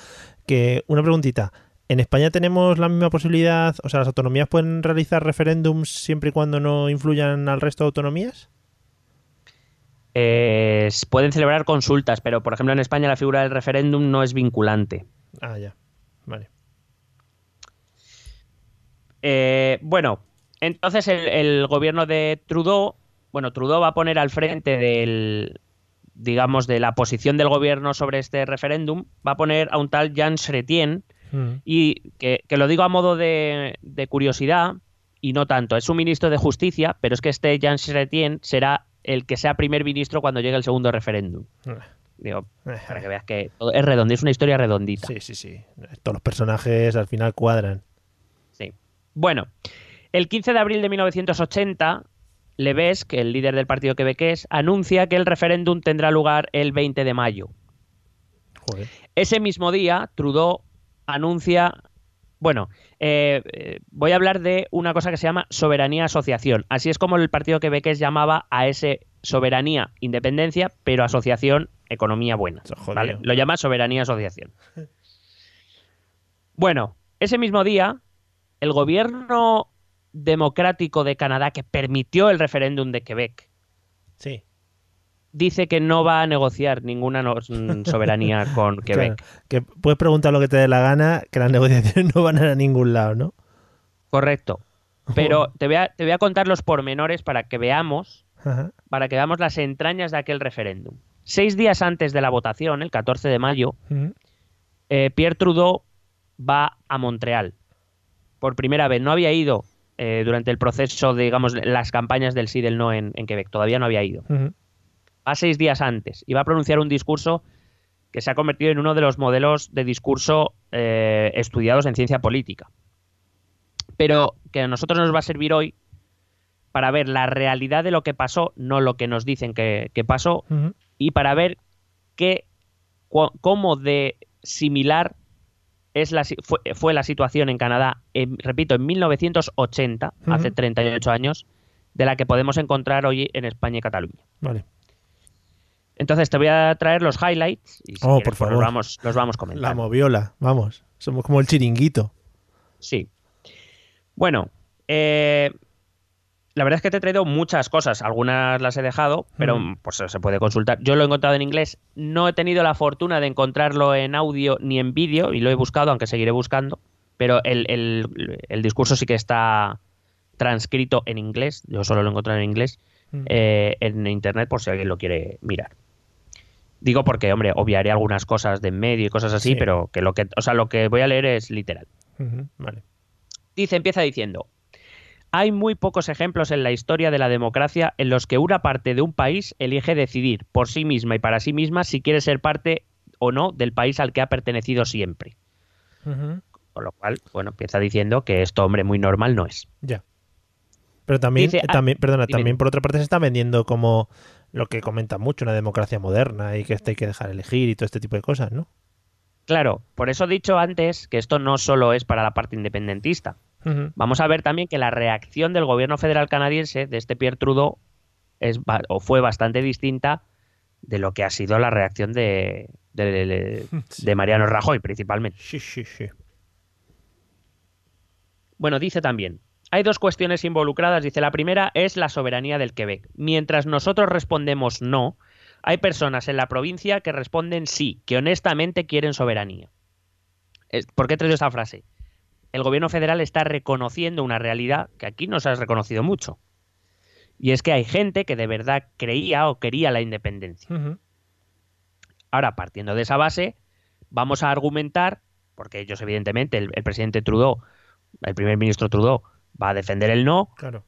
Que una preguntita. ¿En España tenemos la misma posibilidad? O sea, ¿las autonomías pueden realizar referéndums siempre y cuando no influyan al resto de autonomías? Eh, pueden celebrar consultas, pero por ejemplo en España la figura del referéndum no es vinculante. Ah, ya. Vale. Eh, bueno, entonces el, el gobierno de Trudeau, bueno, Trudeau va a poner al frente del, digamos, de la posición del gobierno sobre este referéndum, va a poner a un tal Jean Chrétien, Mm. y que, que lo digo a modo de, de curiosidad, y no tanto. Es un ministro de justicia, pero es que este Jean Chrétien será el que sea primer ministro cuando llegue el segundo referéndum. Digo, para que veas que es redondo, es una historia redondita. Sí, sí, sí. Todos los personajes al final cuadran. Sí. Bueno, el 15 de abril de 1980, Levesque, el líder del partido quebequés, anuncia que el referéndum tendrá lugar el 20 de mayo. Joder. Ese mismo día, Trudeau anuncia. Bueno, eh, eh, voy a hablar de una cosa que se llama soberanía asociación. Así es como el partido quebequés llamaba a ese soberanía independencia, pero asociación economía buena. Lo llama soberanía asociación. Bueno, ese mismo día, el gobierno democrático de Canadá que permitió el referéndum de Quebec Sí. dice que no va a negociar ninguna no- [laughs] soberanía con Quebec. Claro, que puedes preguntar lo que te dé la gana, que las negociaciones [laughs] no van a ningún lado, ¿no? Correcto. Pero te voy, a, te voy a contar los pormenores para que veamos, Ajá. para que veamos las entrañas de aquel referéndum. Seis días antes de la votación, el 14 de mayo, eh, Pierre Trudeau va a Montreal. Por primera vez. No había ido eh, durante el proceso, de, digamos, las campañas del sí y del no en, en Quebec. Todavía no había ido. Va seis días antes y va a pronunciar un discurso que se ha convertido en uno de los modelos de discurso eh, estudiados en ciencia política. Pero que a nosotros nos va a servir hoy para ver la realidad de lo que pasó, no lo que nos dicen que, que pasó, y para ver qué, cómo de similar es la, fue, fue la situación en Canadá, en- repito, en 1980, Ujú. hace 38 años, de la que podemos encontrar hoy en España y Cataluña. Vale. Entonces te voy a traer los highlights y si Oh, quieres, por pues, favor. los vamos, los vamos La comentando. moviola, vamos. Somos como el chiringuito. Sí. Bueno, eh, la verdad es que te he traído muchas cosas. Algunas las he dejado, pero Mm. pues se puede consultar. Yo lo he encontrado en inglés. No he tenido la fortuna de encontrarlo en audio ni en vídeo y lo he buscado, aunque seguiré buscando. Pero el, el- el discurso sí que está transcrito en inglés. Yo solo lo he encontrado en inglés. Mm. eh, en internet por si alguien lo quiere mirar. Digo porque, hombre, obviaré algunas cosas de en medio y cosas así, Sí. pero que lo que, o sea, lo que voy a leer es literal. Vale. Dice, empieza diciendo, hay muy pocos ejemplos en la historia de la democracia en los que una parte de un país elige decidir por sí misma y para sí misma si quiere ser parte o no del país al que ha pertenecido siempre. Con lo cual, bueno, empieza diciendo que esto, hombre, muy normal no es. Ya. Pero también, Dice- eh, ah, también perdona, dime. también por otra parte se está vendiendo como lo que comenta mucho, una democracia moderna y que esta hay que dejar elegir y todo este tipo de cosas, ¿no? Claro, por eso he dicho antes que esto no solo es para la parte independentista. Vamos a ver también que la reacción del gobierno federal canadiense de este Pierre Trudeau es, o fue bastante distinta de lo que ha sido la reacción de, de, de- [laughs] de Mariano Rajoy principalmente. Sí, sí, sí. Bueno, dice también, hay dos cuestiones involucradas. Dice, la primera es la soberanía del Quebec. Mientras nosotros respondemos no, hay personas en la provincia que responden sí, que honestamente quieren soberanía. ¿Por qué he traído esa frase? El gobierno federal está reconociendo una realidad que aquí no se ha reconocido mucho. Y es que hay gente que de verdad creía o quería la independencia. Ahora, partiendo de esa base, vamos a argumentar, porque ellos evidentemente, el, el presidente Trudeau, el primer ministro Trudeau, va a defender el no, Claro.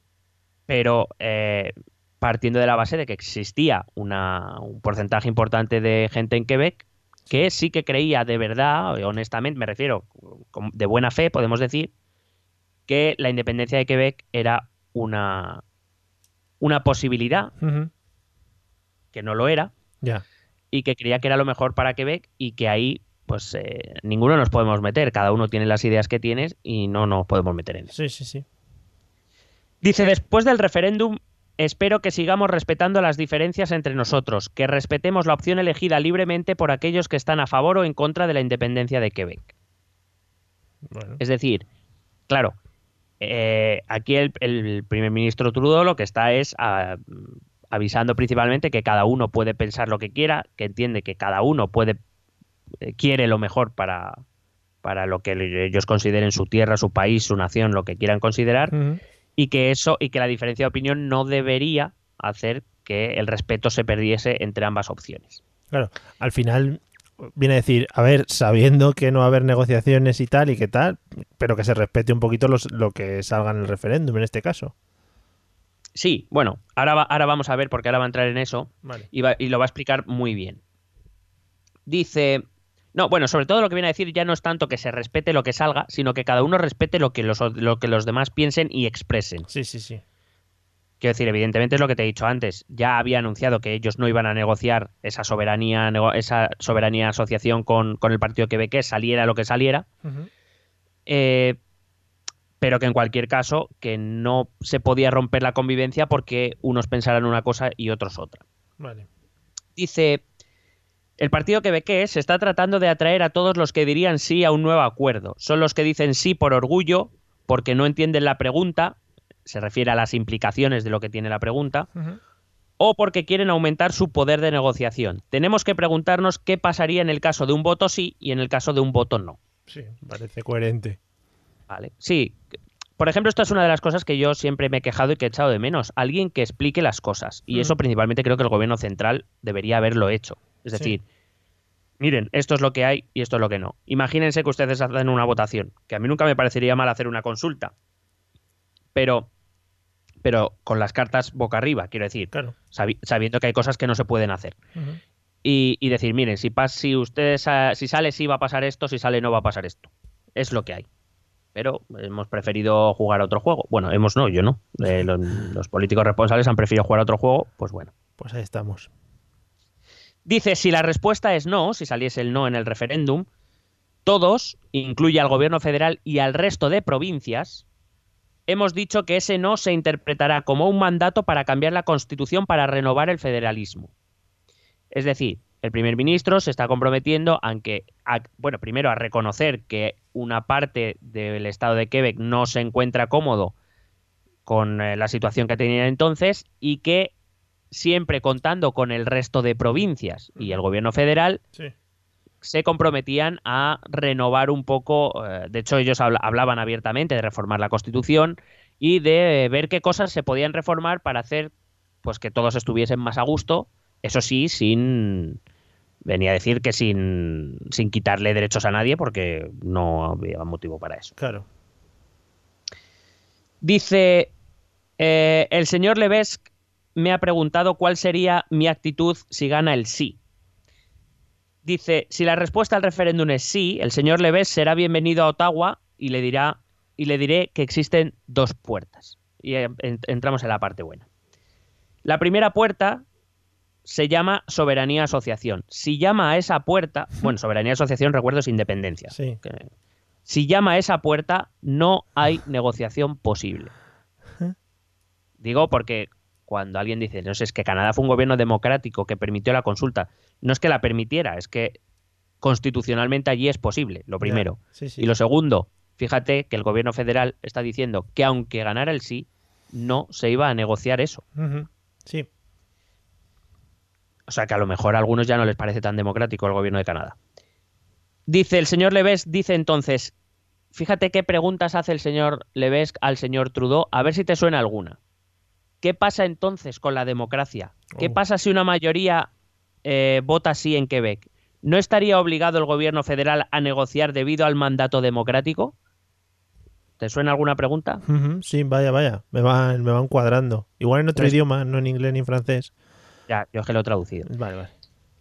pero eh, partiendo de la base de que existía una- un porcentaje importante de gente en Quebec que sí que creía de verdad, honestamente, me refiero, de buena fe, podemos decir, que la independencia de Quebec era una, una posibilidad, que no lo era, y que creía que era lo mejor para Quebec y que ahí pues eh, ninguno nos podemos meter, cada uno tiene las ideas que tienes y no nos podemos meter en eso. Sí, sí, sí. Dice, después del referéndum, espero que sigamos respetando las diferencias entre nosotros, que respetemos la opción elegida libremente por aquellos que están a favor o en contra de la independencia de Quebec. Bueno. Es decir, claro, eh, aquí el, el primer ministro Trudeau lo que está es ah, avisando principalmente que cada uno puede pensar lo que quiera, que entiende que cada uno puede eh, quiere lo mejor para, para lo que ellos consideren su tierra, su país, su nación, lo que quieran considerar. Y que eso y que la diferencia de opinión no debería hacer que el respeto se perdiese entre ambas opciones. Claro, al final viene a decir, a ver, sabiendo que no va a haber negociaciones y tal y que tal, pero que se respete un poquito los, lo que salga en el referéndum en este caso. Sí, bueno, ahora, ahora vamos a ver porque ahora va a entrar en eso Vale. y, y lo va a explicar muy bien. Dice, no, bueno, sobre todo lo que viene a decir ya no es tanto que se respete lo que salga, sino que cada uno respete lo que los, lo que los demás piensen y expresen. Sí, sí, sí. Quiero decir, evidentemente es lo que te he dicho antes. Ya había anunciado que ellos no iban a negociar esa soberanía, esa soberanía asociación con, con el partido que saliera lo que saliera. Uh -huh. eh, pero que en cualquier caso, que no se podía romper la convivencia porque unos pensaran una cosa y otros otra. Vale. Dice, el partido quebequés se está tratando de atraer a todos los que dirían sí a un nuevo acuerdo. Son los que dicen sí por orgullo, porque no entienden la pregunta, se refiere a las implicaciones de lo que tiene la pregunta, uh -huh. o porque quieren aumentar su poder de negociación. Tenemos que preguntarnos qué pasaría en el caso de un voto sí y en el caso de un voto no. Sí, parece coherente. Vale. Sí. Por ejemplo, esta es una de las cosas que yo siempre me he quejado y que he echado de menos. Alguien que explique las cosas. Y eso principalmente creo que el gobierno central debería haberlo hecho. Es decir, sí. miren, esto es lo que hay y esto es lo que no. Imagínense que ustedes hacen una votación, que a mí nunca me parecería mal hacer una consulta. Pero pero con las cartas boca arriba, quiero decir, claro. sabi sabiendo que hay cosas que no se pueden hacer. Uh -huh. y, y, decir, miren, si, pas, si ustedes si sale sí va a pasar esto, si sale no va a pasar esto. Es lo que hay. Pero hemos preferido jugar a otro juego. Bueno, hemos no, yo no. Eh, los, los, políticos responsables han preferido jugar a otro juego, pues bueno. Pues ahí estamos. Dice, si la respuesta es no, si saliese el no en el referéndum, todos, incluye al gobierno federal y al resto de provincias, hemos dicho que ese no se interpretará como un mandato para cambiar la Constitución para renovar el federalismo. Es decir, el primer ministro se está comprometiendo aunque a, bueno, primero a reconocer que una parte del estado de Quebec no se encuentra cómodo con eh, la situación que tenía entonces y que siempre contando con el resto de provincias y el gobierno federal sí. se comprometían a renovar un poco, eh, de hecho ellos hablaban abiertamente de reformar la Constitución y de ver qué cosas se podían reformar para hacer pues que todos estuviesen más a gusto, eso sí, sin venía a decir que sin, sin quitarle derechos a nadie porque no había motivo para eso. Claro. Dice eh, el señor Levesque me ha preguntado cuál sería mi actitud si gana el sí. Dice, si la respuesta al referéndum es sí, el señor Leves será bienvenido a Ottawa y le dirá y le diré que existen dos puertas. Y entramos en la parte buena. La primera puerta se llama soberanía asociación. Si llama a esa puerta, [laughs] bueno, soberanía asociación, recuerdo, es independencia. Sí. Si llama a esa puerta, no hay negociación posible. [laughs] Digo porque cuando alguien dice, no sé, es que Canadá fue un gobierno democrático que permitió la consulta, no es que la permitiera, es que constitucionalmente allí es posible, lo primero. Sí, sí. Y lo segundo, fíjate que el gobierno federal está diciendo que aunque ganara el sí, no se iba a negociar eso. Uh -huh. Sí. O sea que a lo mejor a algunos ya no les parece tan democrático el gobierno de Canadá. Dice el señor Leves, dice entonces, fíjate qué preguntas hace el señor Leves al señor Trudeau, a ver si te suena alguna. ¿Qué pasa entonces con la democracia? ¿Qué Oh. pasa si una mayoría eh, vota sí en Quebec? ¿No estaría obligado el gobierno federal a negociar debido al mandato democrático? ¿Te suena alguna pregunta? Uh -huh. Sí, vaya, vaya. Me van, me van cuadrando. Igual en otro Pues- idioma, no en inglés ni en francés. Ya, yo es que lo he traducido. Vale, vale.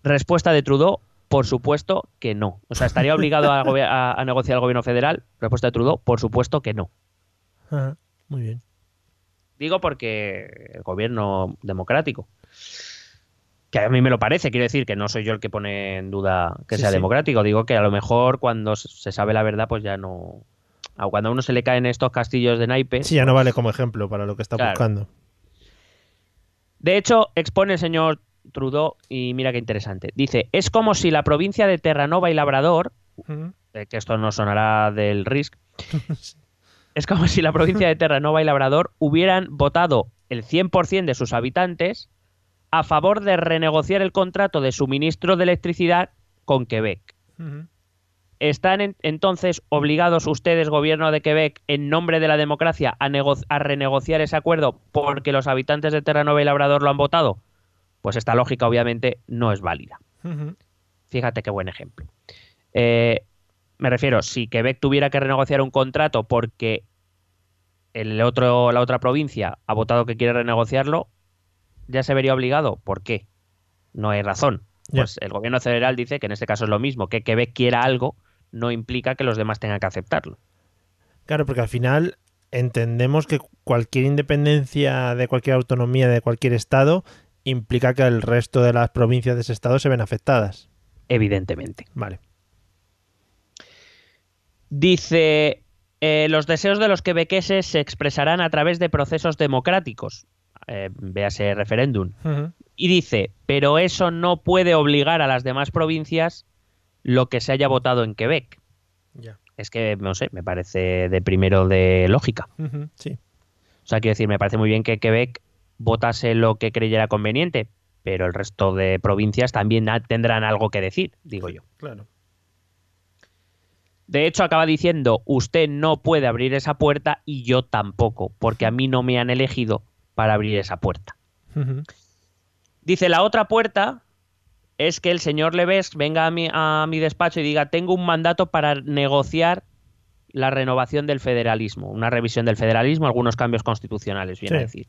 Respuesta de Trudeau, por supuesto que no. O sea, ¿estaría obligado a, a- a negociar el gobierno federal? Respuesta de Trudeau, por supuesto que no. Ajá, Muy bien. Digo porque el gobierno democrático, que a mí me lo parece, quiero decir que no soy yo el que pone en duda que Sí, sea sí. democrático, digo que a lo mejor cuando se sabe la verdad, pues ya no... a Cuando a uno se le caen estos castillos de naipes... Sí, ya no vale como ejemplo para lo que está Claro. buscando. De hecho, expone el señor Trudeau, y mira qué interesante, dice, es como si la provincia de Terranova y Labrador, eh, que esto no sonará del RISC, [laughs] es como si la provincia de Terranova y Labrador hubieran votado el 100% de sus habitantes a favor de renegociar el contrato de suministro de electricidad con Quebec. ¿Están en- entonces obligados ustedes, gobierno de Quebec, en nombre de la democracia, a, nego- a renegociar ese acuerdo porque los habitantes de Terranova y Labrador lo han votado? Pues esta lógica obviamente no es válida. Fíjate qué buen ejemplo. Eh, me refiero, si Quebec tuviera que renegociar un contrato porque el otro, la otra provincia ha votado que quiere renegociarlo, ya se vería obligado. ¿Por qué? No hay razón. Pues el gobierno federal dice que en este caso es lo mismo, que Quebec quiera algo no implica que los demás tengan que aceptarlo. Claro, porque al final entendemos que cualquier independencia de cualquier autonomía de cualquier estado implica que el resto de las provincias de ese estado se ven afectadas. Evidentemente. Vale. Dice, eh, los deseos de los quebequeses se expresarán a través de procesos democráticos. Eh, véase referéndum. Y dice, pero eso no puede obligar a las demás provincias lo que se haya votado en Quebec. Ya. Es que, no sé, me parece de primero de lógica. Sí. O sea, quiero decir, me parece muy bien que Quebec votase lo que creyera conveniente, pero el resto de provincias también tendrán algo que decir, digo yo. Claro. De hecho, acaba diciendo, usted no puede abrir esa puerta y yo tampoco, porque a mí no me han elegido para abrir esa puerta. Dice, la otra puerta es que el señor Leves venga a mi, a mi despacho y diga, tengo un mandato para negociar la renovación del federalismo, una revisión del federalismo, algunos cambios constitucionales, viene Sí. a decir.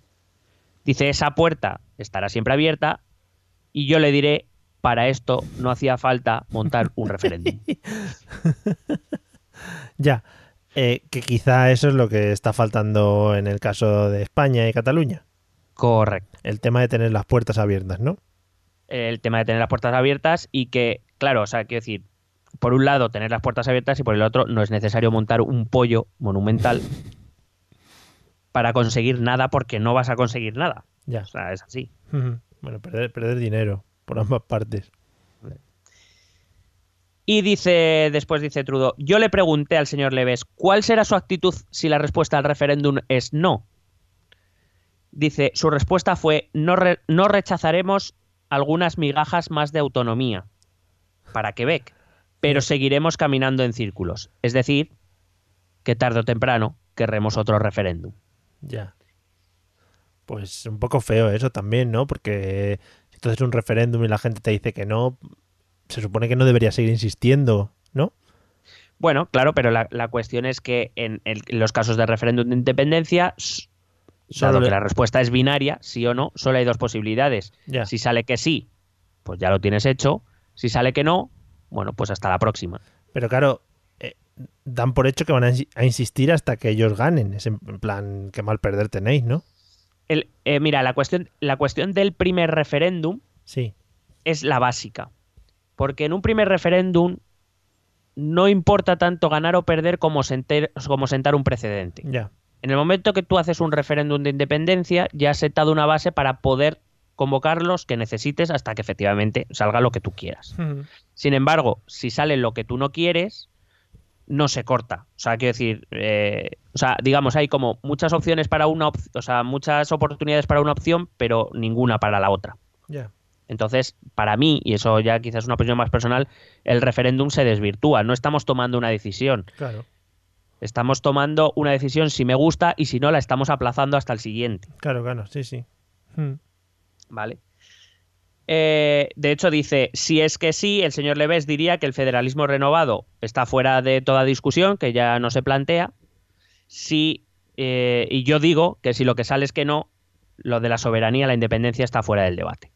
Dice, esa puerta estará siempre abierta y yo le diré, para esto no hacía falta montar un referéndum. [laughs] Ya. Eh, que quizá eso es lo que está faltando en el caso de España y Cataluña. Correcto. El tema de tener las puertas abiertas, ¿no? el tema de tener las puertas abiertas y que, claro, o sea, quiero decir, por un lado tener las puertas abiertas y por el otro no es necesario montar un pollo monumental [laughs] para conseguir nada porque no vas a conseguir nada. Ya. O sea, es así. [laughs] Bueno, perder, perder dinero por ambas partes. Y dice, después dice Trudeau, yo le pregunté al señor Leves, ¿cuál será su actitud si la respuesta al referéndum es no? Dice, su respuesta fue, no, re- no rechazaremos algunas migajas más de autonomía para Quebec, pero seguiremos caminando en círculos. Es decir, que tarde o temprano querremos otro referéndum. Ya. Pues un poco feo eso también, ¿no? Porque tú haces un referéndum y la gente te dice que no, se supone que no debería seguir insistiendo, ¿no? Bueno, claro, pero la, la cuestión es que en, el- en los casos de referéndum de independencia, Solo dado que la respuesta es binaria, sí o no, solo hay dos posibilidades. Ya. Si sale que sí, pues ya lo tienes hecho. Si sale que no, bueno, pues hasta la próxima. Pero claro, eh, dan por hecho que van a, insi- a insistir hasta que ellos ganen. Es en en plan, qué mal perder tenéis, ¿no? El- eh, mira, la cuestión, la cuestión del primer referéndum Sí. es la básica. Porque en un primer referéndum no importa tanto ganar o perder como, senter- como sentar un precedente. Ya. En el momento que tú haces un referéndum de independencia, ya has sentado una base para poder convocar los que necesites hasta que efectivamente salga lo que tú quieras. Sin embargo, si sale lo que tú no quieres, no se corta. O sea, quiero decir, eh, o sea, digamos, hay como muchas opciones para una opción, o sea, muchas oportunidades para una opción, pero ninguna para la otra. Ya. Entonces, para mí, y eso ya quizás es una opinión más personal, el referéndum se desvirtúa. No estamos tomando una decisión. Claro. Estamos tomando una decisión si me gusta y si no, la estamos aplazando hasta el siguiente. Claro, claro, sí, sí. Mm. ¿Vale? Eh, de hecho, dice, si es que sí, el señor Leves diría que el federalismo renovado está fuera de toda discusión, que ya no se plantea. Si, eh, y yo digo que si lo que sale es que no, lo de la soberanía, la independencia está fuera del debate.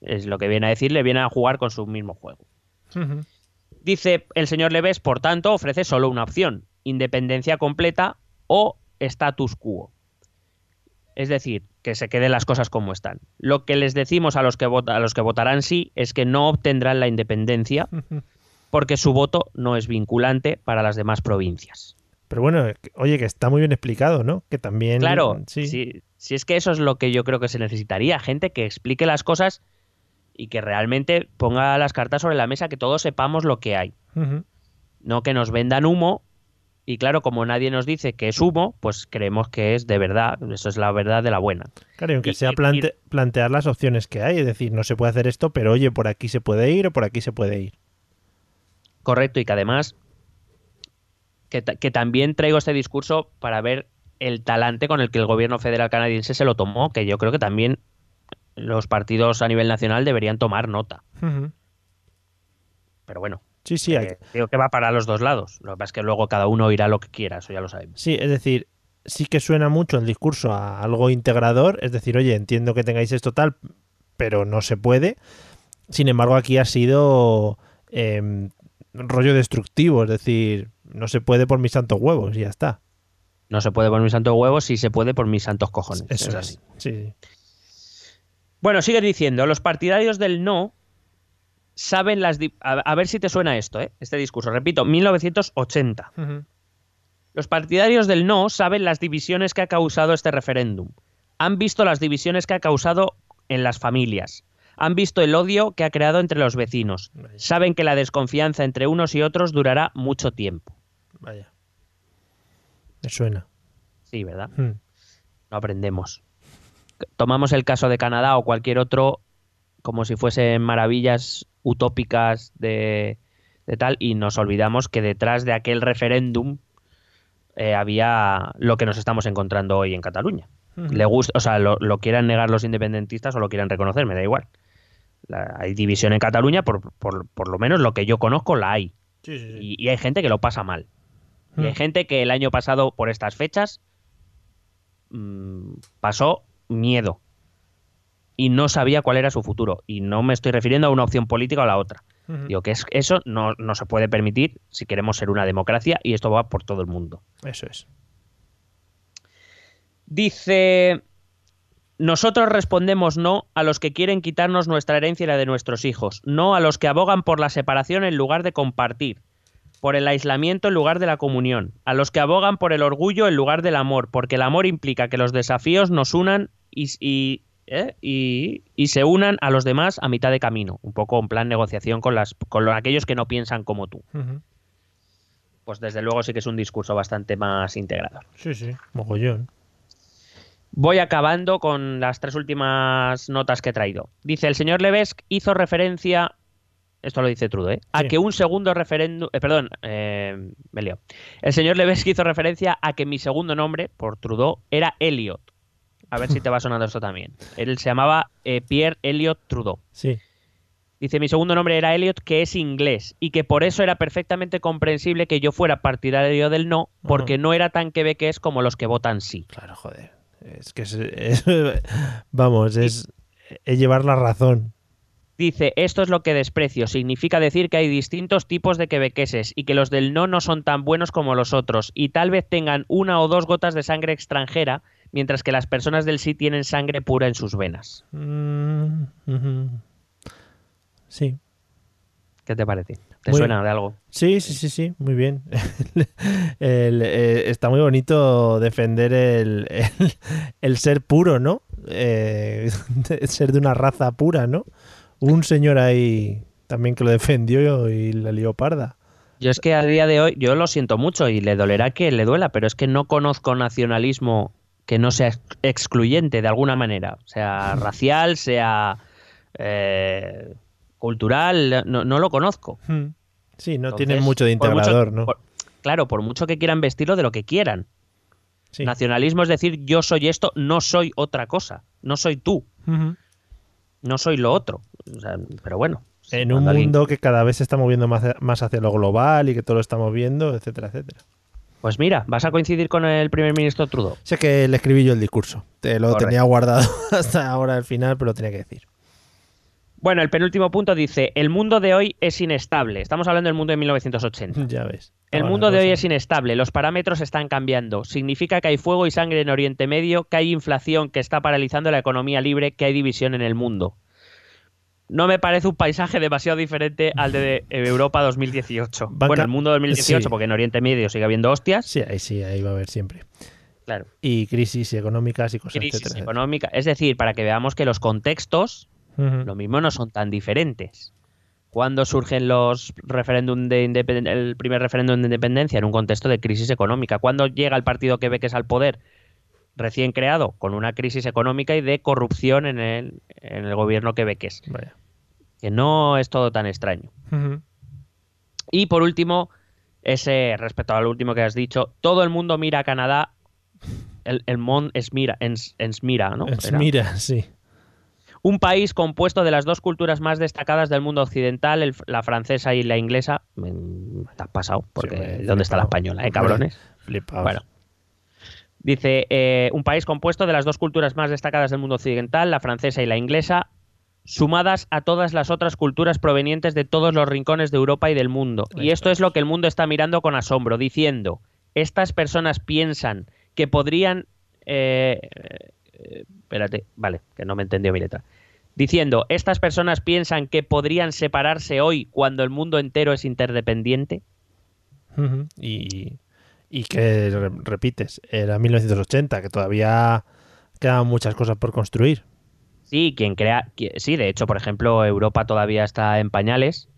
Es lo que viene a decir, le viene a jugar con su mismo juego. Dice el señor Leves, por tanto, ofrece solo una opción, independencia completa o status quo. Es decir, que se queden las cosas como están. Lo que les decimos a los que, vota- a los que votarán sí es que no obtendrán la independencia [laughs] porque su voto no es vinculante para las demás provincias. Pero bueno, que- oye, que está muy bien explicado, ¿no? Que también... Claro, sí. si, si es que eso es lo que yo creo que se necesitaría, gente que explique las cosas y que realmente ponga las cartas sobre la mesa, que todos sepamos lo que hay. No que nos vendan humo. Y claro, como nadie nos dice que es humo, pues creemos que es de verdad. Eso es la verdad de la buena. Claro, y aunque Y- sea plante- plantear las opciones que hay, es decir, no se puede hacer esto, pero oye, por aquí se puede ir o por aquí se puede ir. Correcto, y que además, que, ta- que también traigo este discurso para ver el talante con el que el gobierno federal canadiense se lo tomó, que yo creo que también los partidos a nivel nacional deberían tomar nota. Pero bueno, Sí, sí, hay- eh, digo que va para los dos lados. Lo que pasa es que luego cada uno irá lo que quiera, eso ya lo sabemos. sí, es decir, sí que suena mucho el discurso a algo integrador, es decir, oye, entiendo que tengáis esto tal, pero no se puede. Sin embargo, aquí ha sido em, rollo destructivo, es decir, no se puede por mis santos huevos y ya está. No se puede por mis santos huevos, sí se puede por mis santos cojones. Eso es así. Sí, sí. Bueno, sigue diciendo, los partidarios del no saben las... A, a ver si te suena esto, ¿eh? este discurso. Repito, 1980. Ujú. Los partidarios del no saben las divisiones que ha causado este referéndum. Han visto las divisiones que ha causado en las familias. Han visto el odio que ha creado entre los vecinos. Vaya. Saben que la desconfianza entre unos y otros durará mucho tiempo. Vaya. Me suena. Sí, ¿verdad? Mm. No aprendemos. Tomamos el caso de Canadá o cualquier otro como si fuesen maravillas utópicas de, de tal y nos olvidamos que detrás de aquel referéndum eh, había lo que nos estamos encontrando hoy en Cataluña. Le gusta, o sea, lo, lo quieran negar los independentistas o lo quieran reconocer, me da igual. La- hay división en Cataluña, por, por, por lo menos lo que yo conozco la hay. Sí, sí, sí. Y, y hay gente que lo pasa mal. Y hay Mm. gente que el año pasado, por estas fechas, mm, pasó miedo. Y no sabía cuál era su futuro. Y no me estoy refiriendo a una opción política o a la otra. Digo que es, eso no, no se puede permitir si queremos ser una democracia y esto va por todo el mundo. Eso es. Dice, nosotros respondemos no a los que quieren quitarnos nuestra herencia y la de nuestros hijos, no a los que abogan por la separación en lugar de compartir, por el aislamiento en lugar de la comunión, a los que abogan por el orgullo en lugar del amor, porque el amor implica que los desafíos nos unan y, y- ¿eh? y- y se unan a los demás a mitad de camino, un poco en plan negociación con, las, con aquellos que no piensan como tú. Pues desde luego sí que es un discurso bastante más integrador. Sí, sí. Mogollón. Voy acabando con las tres últimas notas que he traído. Dice, el señor Levesque hizo referencia, esto lo dice Trudeau, ¿eh? a Sí. que un segundo referéndum, eh, perdón, eh, me lío. El señor Levesque hizo referencia a que mi segundo nombre, por Trudeau, era Elliot. A ver si te va sonando esto también. Él se llamaba eh, Pierre Elliot Trudeau. Sí. Dice, mi segundo nombre era Elliot, que es inglés, y que por eso era perfectamente comprensible que yo fuera partidario del no, porque no era tan quebequés como los que votan sí. Claro, joder. Es que es, es- [laughs] vamos, es, es llevar la razón. Dice, esto es lo que desprecio. Significa decir que hay distintos tipos de quebequeses y que los del no no son tan buenos como los otros y tal vez tengan una o dos gotas de sangre extranjera, mientras que las personas del sí tienen sangre pura en sus venas. Mm. Sí. ¿Qué te parece? ¿Te Muy- suena de algo? Sí, sí, sí, sí, muy bien. [laughs] El, eh, está muy bonito defender el, el- ser puro, ¿no? Eh, [laughs] ser de una raza pura, ¿no? Un señor ahí también que lo defendió y la lió parda. Yo es que a día de hoy, yo lo siento mucho y le dolerá que le duela, pero es que no conozco nacionalismo que no sea ex- excluyente de alguna manera, sea racial, sea eh, cultural, no, no lo conozco. Sí, no Entonces, tienen mucho de mucho- integrador, ¿no? por- claro, por mucho que quieran vestirlo de lo que quieran. Sí. Nacionalismo es decir, yo soy esto, no soy otra cosa, no soy tú, no soy lo otro. O sea, pero bueno. En un alguien- mundo que cada vez se está moviendo más, más hacia lo global y que todo lo estamos viendo, etcétera, etcétera. Pues mira, vas a coincidir con el primer ministro Trudeau. Sé que le escribí yo el discurso. Te lo Correcto. tenía guardado [laughs] hasta ahora al final, pero lo tenía que decir. Bueno, el penúltimo punto dice, el mundo de hoy es inestable. Estamos hablando del mundo de 1980. [laughs] Ya ves. El mundo de hoy es inestable, los parámetros están cambiando. Significa que hay fuego y sangre en Oriente Medio, que hay inflación que está paralizando la economía libre, que hay división en el mundo. No me parece un paisaje demasiado diferente al de Europa 2018. Banca- Bueno, el mundo 2018, sí. porque en Oriente Medio sigue habiendo hostias. Sí, ahí sí, ahí va a haber siempre. Claro. Y crisis económicas y cosas, Crisis etcétera. económica. Es decir, para que veamos que los contextos, lo mismo, no son tan diferentes. Cuando surgen los referéndum de el primer referéndum de independencia en un contexto de crisis económica. Cuando llega el partido que ve que es al poder recién creado con una crisis económica y de corrupción en el, en el gobierno quebequés. Vaya. Que no es todo tan extraño. Y por último, ese respecto a lo último que has dicho, todo el mundo mira a Canadá. El, el Mont es mira, ens, ens mira, ¿no? Es- Era. Sí. Un país compuesto de las dos culturas más destacadas del mundo occidental, el- la francesa y la inglesa. Te has pasado, porque Sí, ¿dónde está la española, eh, cabrones? Flipaos. Bueno. Dice, eh, un país compuesto de las dos culturas más destacadas del mundo occidental, la francesa y la inglesa, sumadas a todas las otras culturas provenientes de todos los rincones de Europa y del mundo. Y esto es lo que el mundo está mirando con asombro, diciendo, estas personas piensan que podrían... eh, eh, espérate, vale, que no me entendió mi letra. Diciendo, estas personas piensan que podrían separarse hoy cuando el mundo entero es interdependiente. Y, y que re- repites, era 1980, que todavía quedan muchas cosas por construir. Sí, quien crea, sí, de hecho, por ejemplo, Europa todavía está en pañales,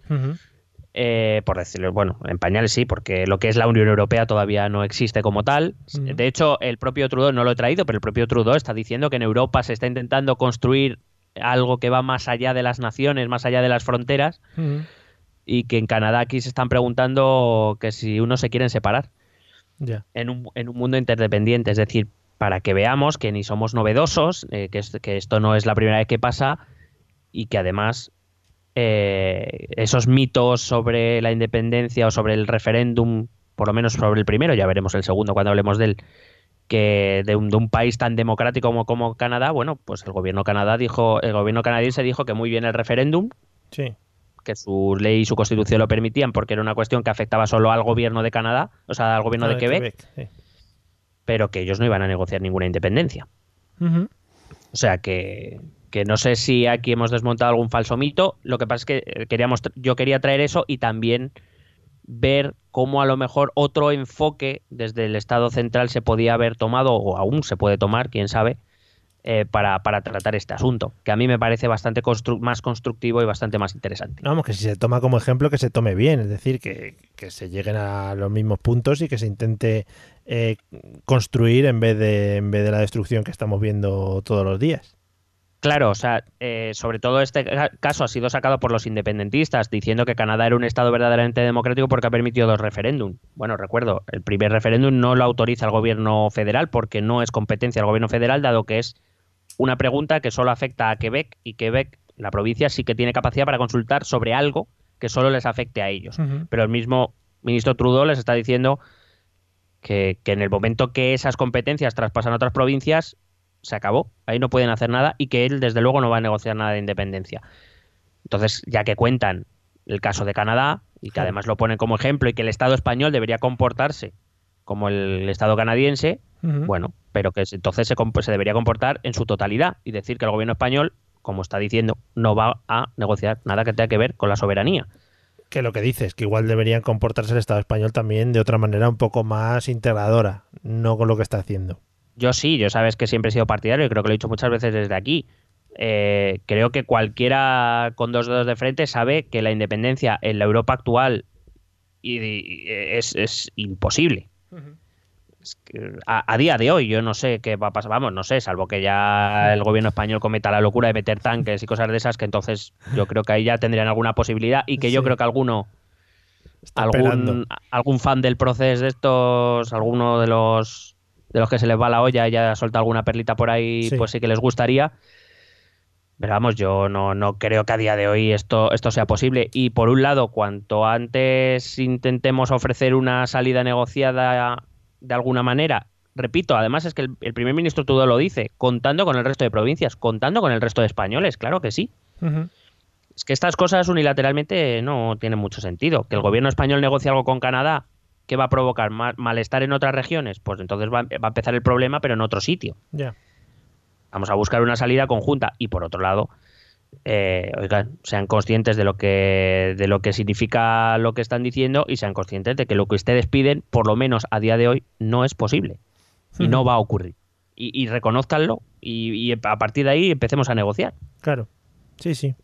eh, por decirlo, bueno, en pañales sí, porque lo que es la Unión Europea todavía no existe como tal. Mm. De hecho, el propio Trudeau, no lo he traído, pero el propio Trudeau está diciendo que en Europa se está intentando construir algo que va más allá de las naciones, más allá de las fronteras, y que en Canadá aquí se están preguntando que si unos se quieren separar Ya. en un, en un mundo interdependiente, es decir, para que veamos que ni somos novedosos, eh, que, es- que esto no es la primera vez que pasa y que además eh, esos mitos sobre la independencia o sobre el referéndum, por lo menos sobre el primero, ya veremos el segundo cuando hablemos de él, que de un, de un país tan democrático como, como Canadá, bueno, pues el gobierno Canadá dijo, el gobierno canadiense dijo que muy bien el referéndum, Sí. que su ley y su constitución lo permitían porque era una cuestión que afectaba solo al gobierno de Canadá, o sea, al gobierno de Quebec, sí. Pero que ellos no iban a negociar ninguna independencia. O sea que, que no sé si aquí hemos desmontado algún falso mito. Lo que pasa es que eh, queríamos, yo quería traer eso y también ver cómo a lo mejor otro enfoque desde el Estado central se podía haber tomado, o aún se puede tomar, quién sabe, eh, para, para tratar este asunto, que a mí me parece bastante constru- más constructivo y bastante más interesante. Vamos, que si se toma como ejemplo, que se tome bien, es decir, que, que se lleguen a los mismos puntos y que se intente eh, construir en vez, de, en vez de la destrucción que estamos viendo todos los días. Claro, o sea, eh, sobre todo este ca- caso ha sido sacado por los independentistas, diciendo que Canadá era un Estado verdaderamente democrático porque ha permitido dos referéndum. Bueno, recuerdo, el primer referéndum no lo autoriza el gobierno federal porque no es competencia del gobierno federal, dado que es una pregunta que solo afecta a Quebec y Quebec, la provincia, sí que tiene capacidad para consultar sobre algo que solo les afecte a ellos. Pero el mismo ministro Trudeau les está diciendo que, que en el momento que esas competencias traspasan a otras provincias, se acabó. Ahí no pueden hacer nada y que él, desde luego, no va a negociar nada de independencia. Entonces, ya que cuentan el caso de Canadá y que además lo ponen como ejemplo y que el Estado español debería comportarse como el Estado canadiense, bueno, pero que entonces se, se debería comportar en su totalidad y decir que el gobierno español, como está diciendo, no va a negociar nada que tenga que ver con la soberanía. Que lo que dices, que igual deberían comportarse el Estado español también de otra manera un poco más integradora, no con lo que está haciendo. Yo sí, yo sabes que siempre he sido partidario y creo que lo he dicho muchas veces desde aquí. Eh, creo que cualquiera con dos dedos de frente sabe que la independencia en la Europa actual y- y- es, es imposible. A, a día de hoy yo no sé qué va a pasar, vamos, no sé, salvo que ya el gobierno español cometa la locura de meter tanques y cosas de esas, que entonces yo creo que ahí ya tendrían alguna posibilidad y que yo Sí. creo que alguno Está esperando. algún, algún fan del proceso de estos, alguno de los de los que se les va la olla y ya suelta alguna perlita por ahí, Sí. pues sí que les gustaría. Pero vamos, yo no, no creo que a día de hoy esto, esto sea posible. Y por un lado, cuanto antes intentemos ofrecer una salida negociada de alguna manera, repito, además es que el, el primer ministro Trudeau lo dice, contando con el resto de provincias, contando con el resto de españoles, claro que sí. Es que estas cosas unilateralmente no tienen mucho sentido. Que el gobierno español negocie algo con Canadá, ¿qué va a provocar? ¿Ma- ¿Malestar en otras regiones? Pues entonces va, va a empezar el problema, pero en otro sitio. Vamos a buscar una salida conjunta. Y por otro lado, eh, oigan, sean conscientes de lo que de lo que significa lo que están diciendo y sean conscientes de que lo que ustedes piden, por lo menos a día de hoy, no es posible. Y no va a ocurrir. Y, y reconózcanlo y, y a partir de ahí empecemos a negociar. Claro. Sí, sí.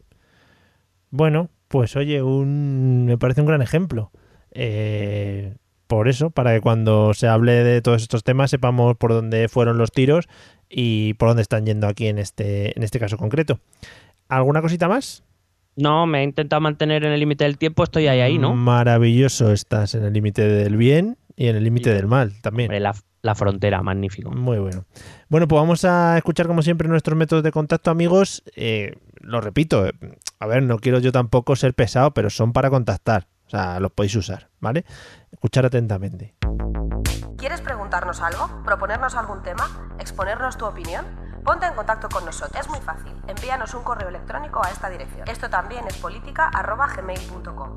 Bueno, pues oye, un, me parece un gran ejemplo. Eh, por eso, para que cuando se hable de todos estos temas sepamos por dónde fueron los tiros y por dónde están yendo aquí en este, en este caso concreto. ¿Alguna cosita más? No, me he intentado mantener en el límite del tiempo, estoy ahí, ahí, ¿no? Maravilloso, estás en el límite del bien y en el límite Sí. del mal también. Hombre, la, la frontera, magnífico. Muy bueno. Bueno, pues vamos a escuchar como siempre nuestros métodos de contacto, amigos. Eh, lo repito, eh, a ver, no quiero yo tampoco ser pesado, pero son para contactar. O sea, los podéis usar, ¿vale? Escuchar atentamente. ¿Quieres preguntarnos algo? ¿Proponernos algún tema? ¿Exponernos tu opinión? Ponte en contacto con nosotros. Es muy fácil. Envíanos un correo electrónico a esta dirección. Esto también es política.gmail.com.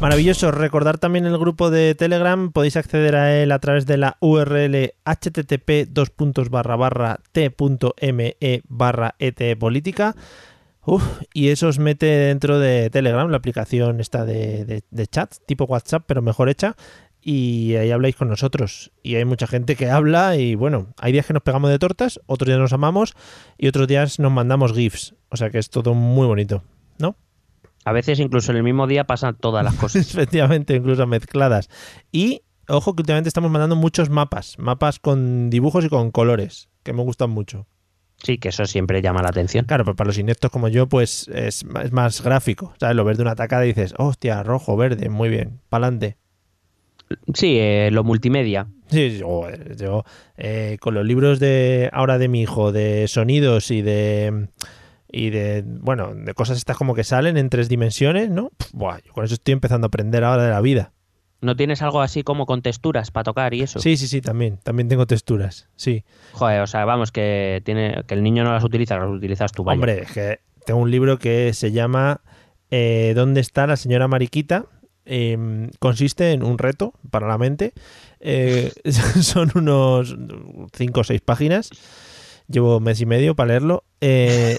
Maravilloso. Recordar también el grupo de Telegram. Podéis acceder a él a través de la URL http t.me barra etpolítica. y eso os mete dentro de Telegram, la aplicación está de, de, chat, tipo WhatsApp, pero mejor hecha. Y ahí habláis con nosotros. Y hay mucha gente que habla y bueno, hay días que nos pegamos de tortas, otros días nos amamos y otros días nos mandamos GIFs. O sea que es todo muy bonito, ¿no? A veces incluso en el mismo día pasan todas las cosas. [laughs] Efectivamente, incluso mezcladas. Y ojo que últimamente estamos mandando muchos mapas, mapas con dibujos y con colores, que me gustan mucho. Sí, que eso siempre llama la atención. Claro, pero para los ineptos como yo, pues es, más gráfico. ¿Sabes? Lo ves de una tacada y dices, hostia, rojo, verde, muy bien, pa'lante. Sí, eh, lo multimedia. Sí, yo, eh, con los libros de ahora de mi hijo, de sonidos y de y de, bueno, de cosas estas como que salen en tres dimensiones, ¿no? buah, yo con eso estoy empezando a aprender ahora de la vida. ¿No tienes algo así como con texturas para tocar y eso? Sí, sí, sí, también. También tengo texturas, sí. Joder, o sea, vamos, que, tiene, que el niño no las utiliza, las utilizas tú. Hombre, es que tengo un libro que se llama eh, ¿Dónde está la señora Mariquita? Em, consiste en un reto para la mente. Eh, [laughs] son unos cinco o seis páginas. Llevo mes y medio para leerlo. Eh,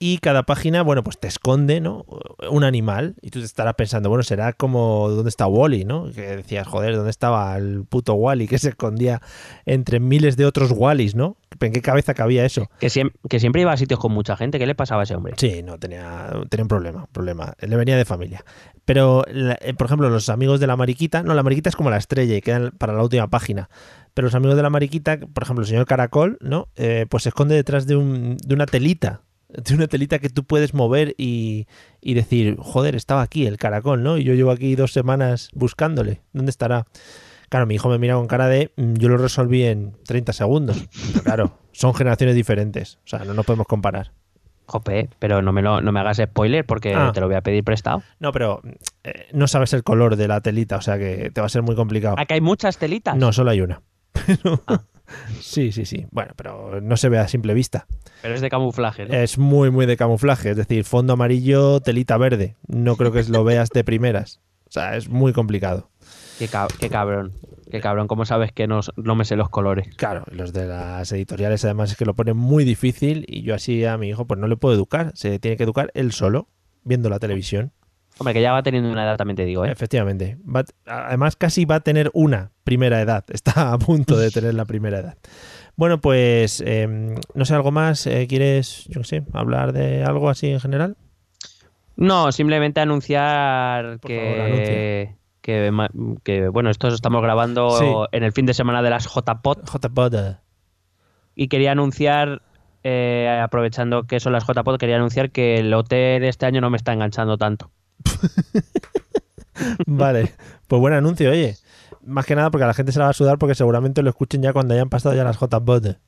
y cada página, bueno, pues te esconde, ¿no? Un animal y tú te estarás pensando, bueno, será como dónde está Wally, ¿no? Que decías, joder, ¿dónde estaba el puto Wally que se escondía entre miles de otros Wallys, ¿no? ¿En qué cabeza cabía eso? Que, siempre, que siempre iba a sitios con mucha gente, ¿qué le pasaba a ese hombre? Sí, no, tenía, tenía un problema, un problema. Le venía de familia. Pero, eh, por ejemplo, los amigos de la mariquita, no, la mariquita es como la estrella y quedan para la última página. Pero los amigos de la mariquita, por ejemplo, el señor Caracol, ¿no? Eh, pues se esconde detrás de, un, de una telita de una telita que tú puedes mover y, decir, joder, estaba aquí el caracol, ¿no? Y yo llevo aquí dos semanas buscándole. ¿Dónde estará? Claro, mi hijo me mira con cara de, mm, yo lo resolví en 30 segundos. claro, [laughs] son generaciones diferentes. O sea, no nos podemos comparar. Jope, pero no me, lo, no me hagas spoiler porque ah. te lo voy a pedir prestado. No, pero eh, no sabes el color de la telita, o sea que te va a ser muy complicado. ¿Aquí hay muchas telitas? No, solo hay una. [laughs] Ah. Sí, sí, sí. Bueno, pero no se ve a simple vista. Pero es de camuflaje, ¿no? Es muy, muy de camuflaje. Es decir, fondo amarillo, telita verde. No creo que lo veas de primeras. O sea, es muy complicado. Qué, cabrón. Qué cabrón. ¿Cómo sabes que no, no, me sé los colores? Claro, los de las editoriales además es que lo ponen muy difícil y yo así a mi hijo pues no le puedo educar. Se tiene que educar él solo, viendo la televisión. Hombre, que ya va teniendo una edad, también te digo, ¿eh? Efectivamente. además, casi va a tener una primera edad. [laughs] Está a punto de tener la primera edad. Bueno, pues em, no sé, algo más. Eh, ¿Quieres, yo qué sé, hablar de algo así en general? No, simplemente anunciar que, que, bueno, esto estamos grabando en el fin de semana de las JPod. JPod. Y quería anunciar, eh, aprovechando que son las JPod, quería anunciar que el OT de este año no me está enganchando tanto. [laughs] vale, pues buen anuncio, oye. Más que nada porque a la gente se la va a sudar porque seguramente lo escuchen ya cuando hayan pasado ya las JBOT.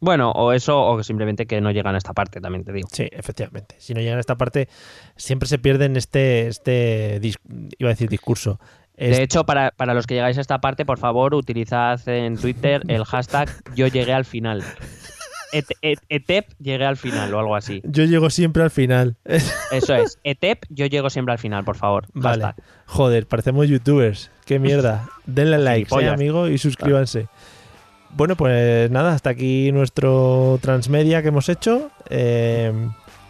Bueno, o eso, o simplemente que no llegan a esta parte, también te digo. Sí, efectivamente. Si no llegan a esta parte, siempre se pierden este, este iba a decir discurso. De hecho, para, para, los que llegáis a esta parte, por favor, utilizad en Twitter el hashtag yo llegué al final. ETEP llegué al final o algo así. Yo llego siempre al final. Eso es. ETEP, yo llego siempre al final, por favor. Vale. Joder, parecemos youtubers. Qué mierda. Denle like, eh, amigo, y suscríbanse. Bueno, pues nada, hasta aquí nuestro transmedia que hemos hecho. Eh,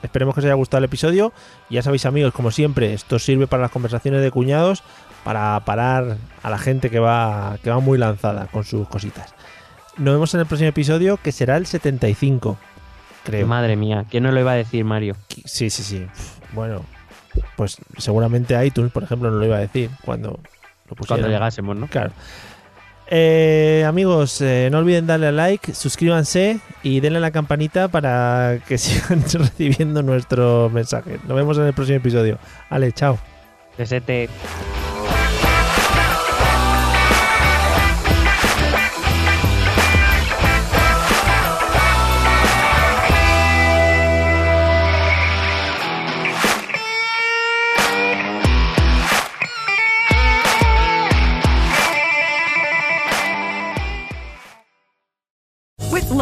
esperemos que os haya gustado el episodio. Ya sabéis, amigos, como siempre, esto sirve para las conversaciones de cuñados, para parar a la gente que va, que va muy lanzada con sus cositas. Nos vemos en el próximo episodio, que será el 75, creo. Madre mía, ¿quién no lo iba a decir, Mario? Sí, sí, sí. Bueno, pues seguramente iTunes, por ejemplo, no lo iba a decir cuando lo pusiera. Cuando llegásemos, ¿no? Claro. Eh, amigos, eh, no olviden darle a like, suscríbanse y denle a la campanita para que [laughs] sigan recibiendo nuestro mensaje. Nos vemos en el próximo episodio. Ale, chao. Desete.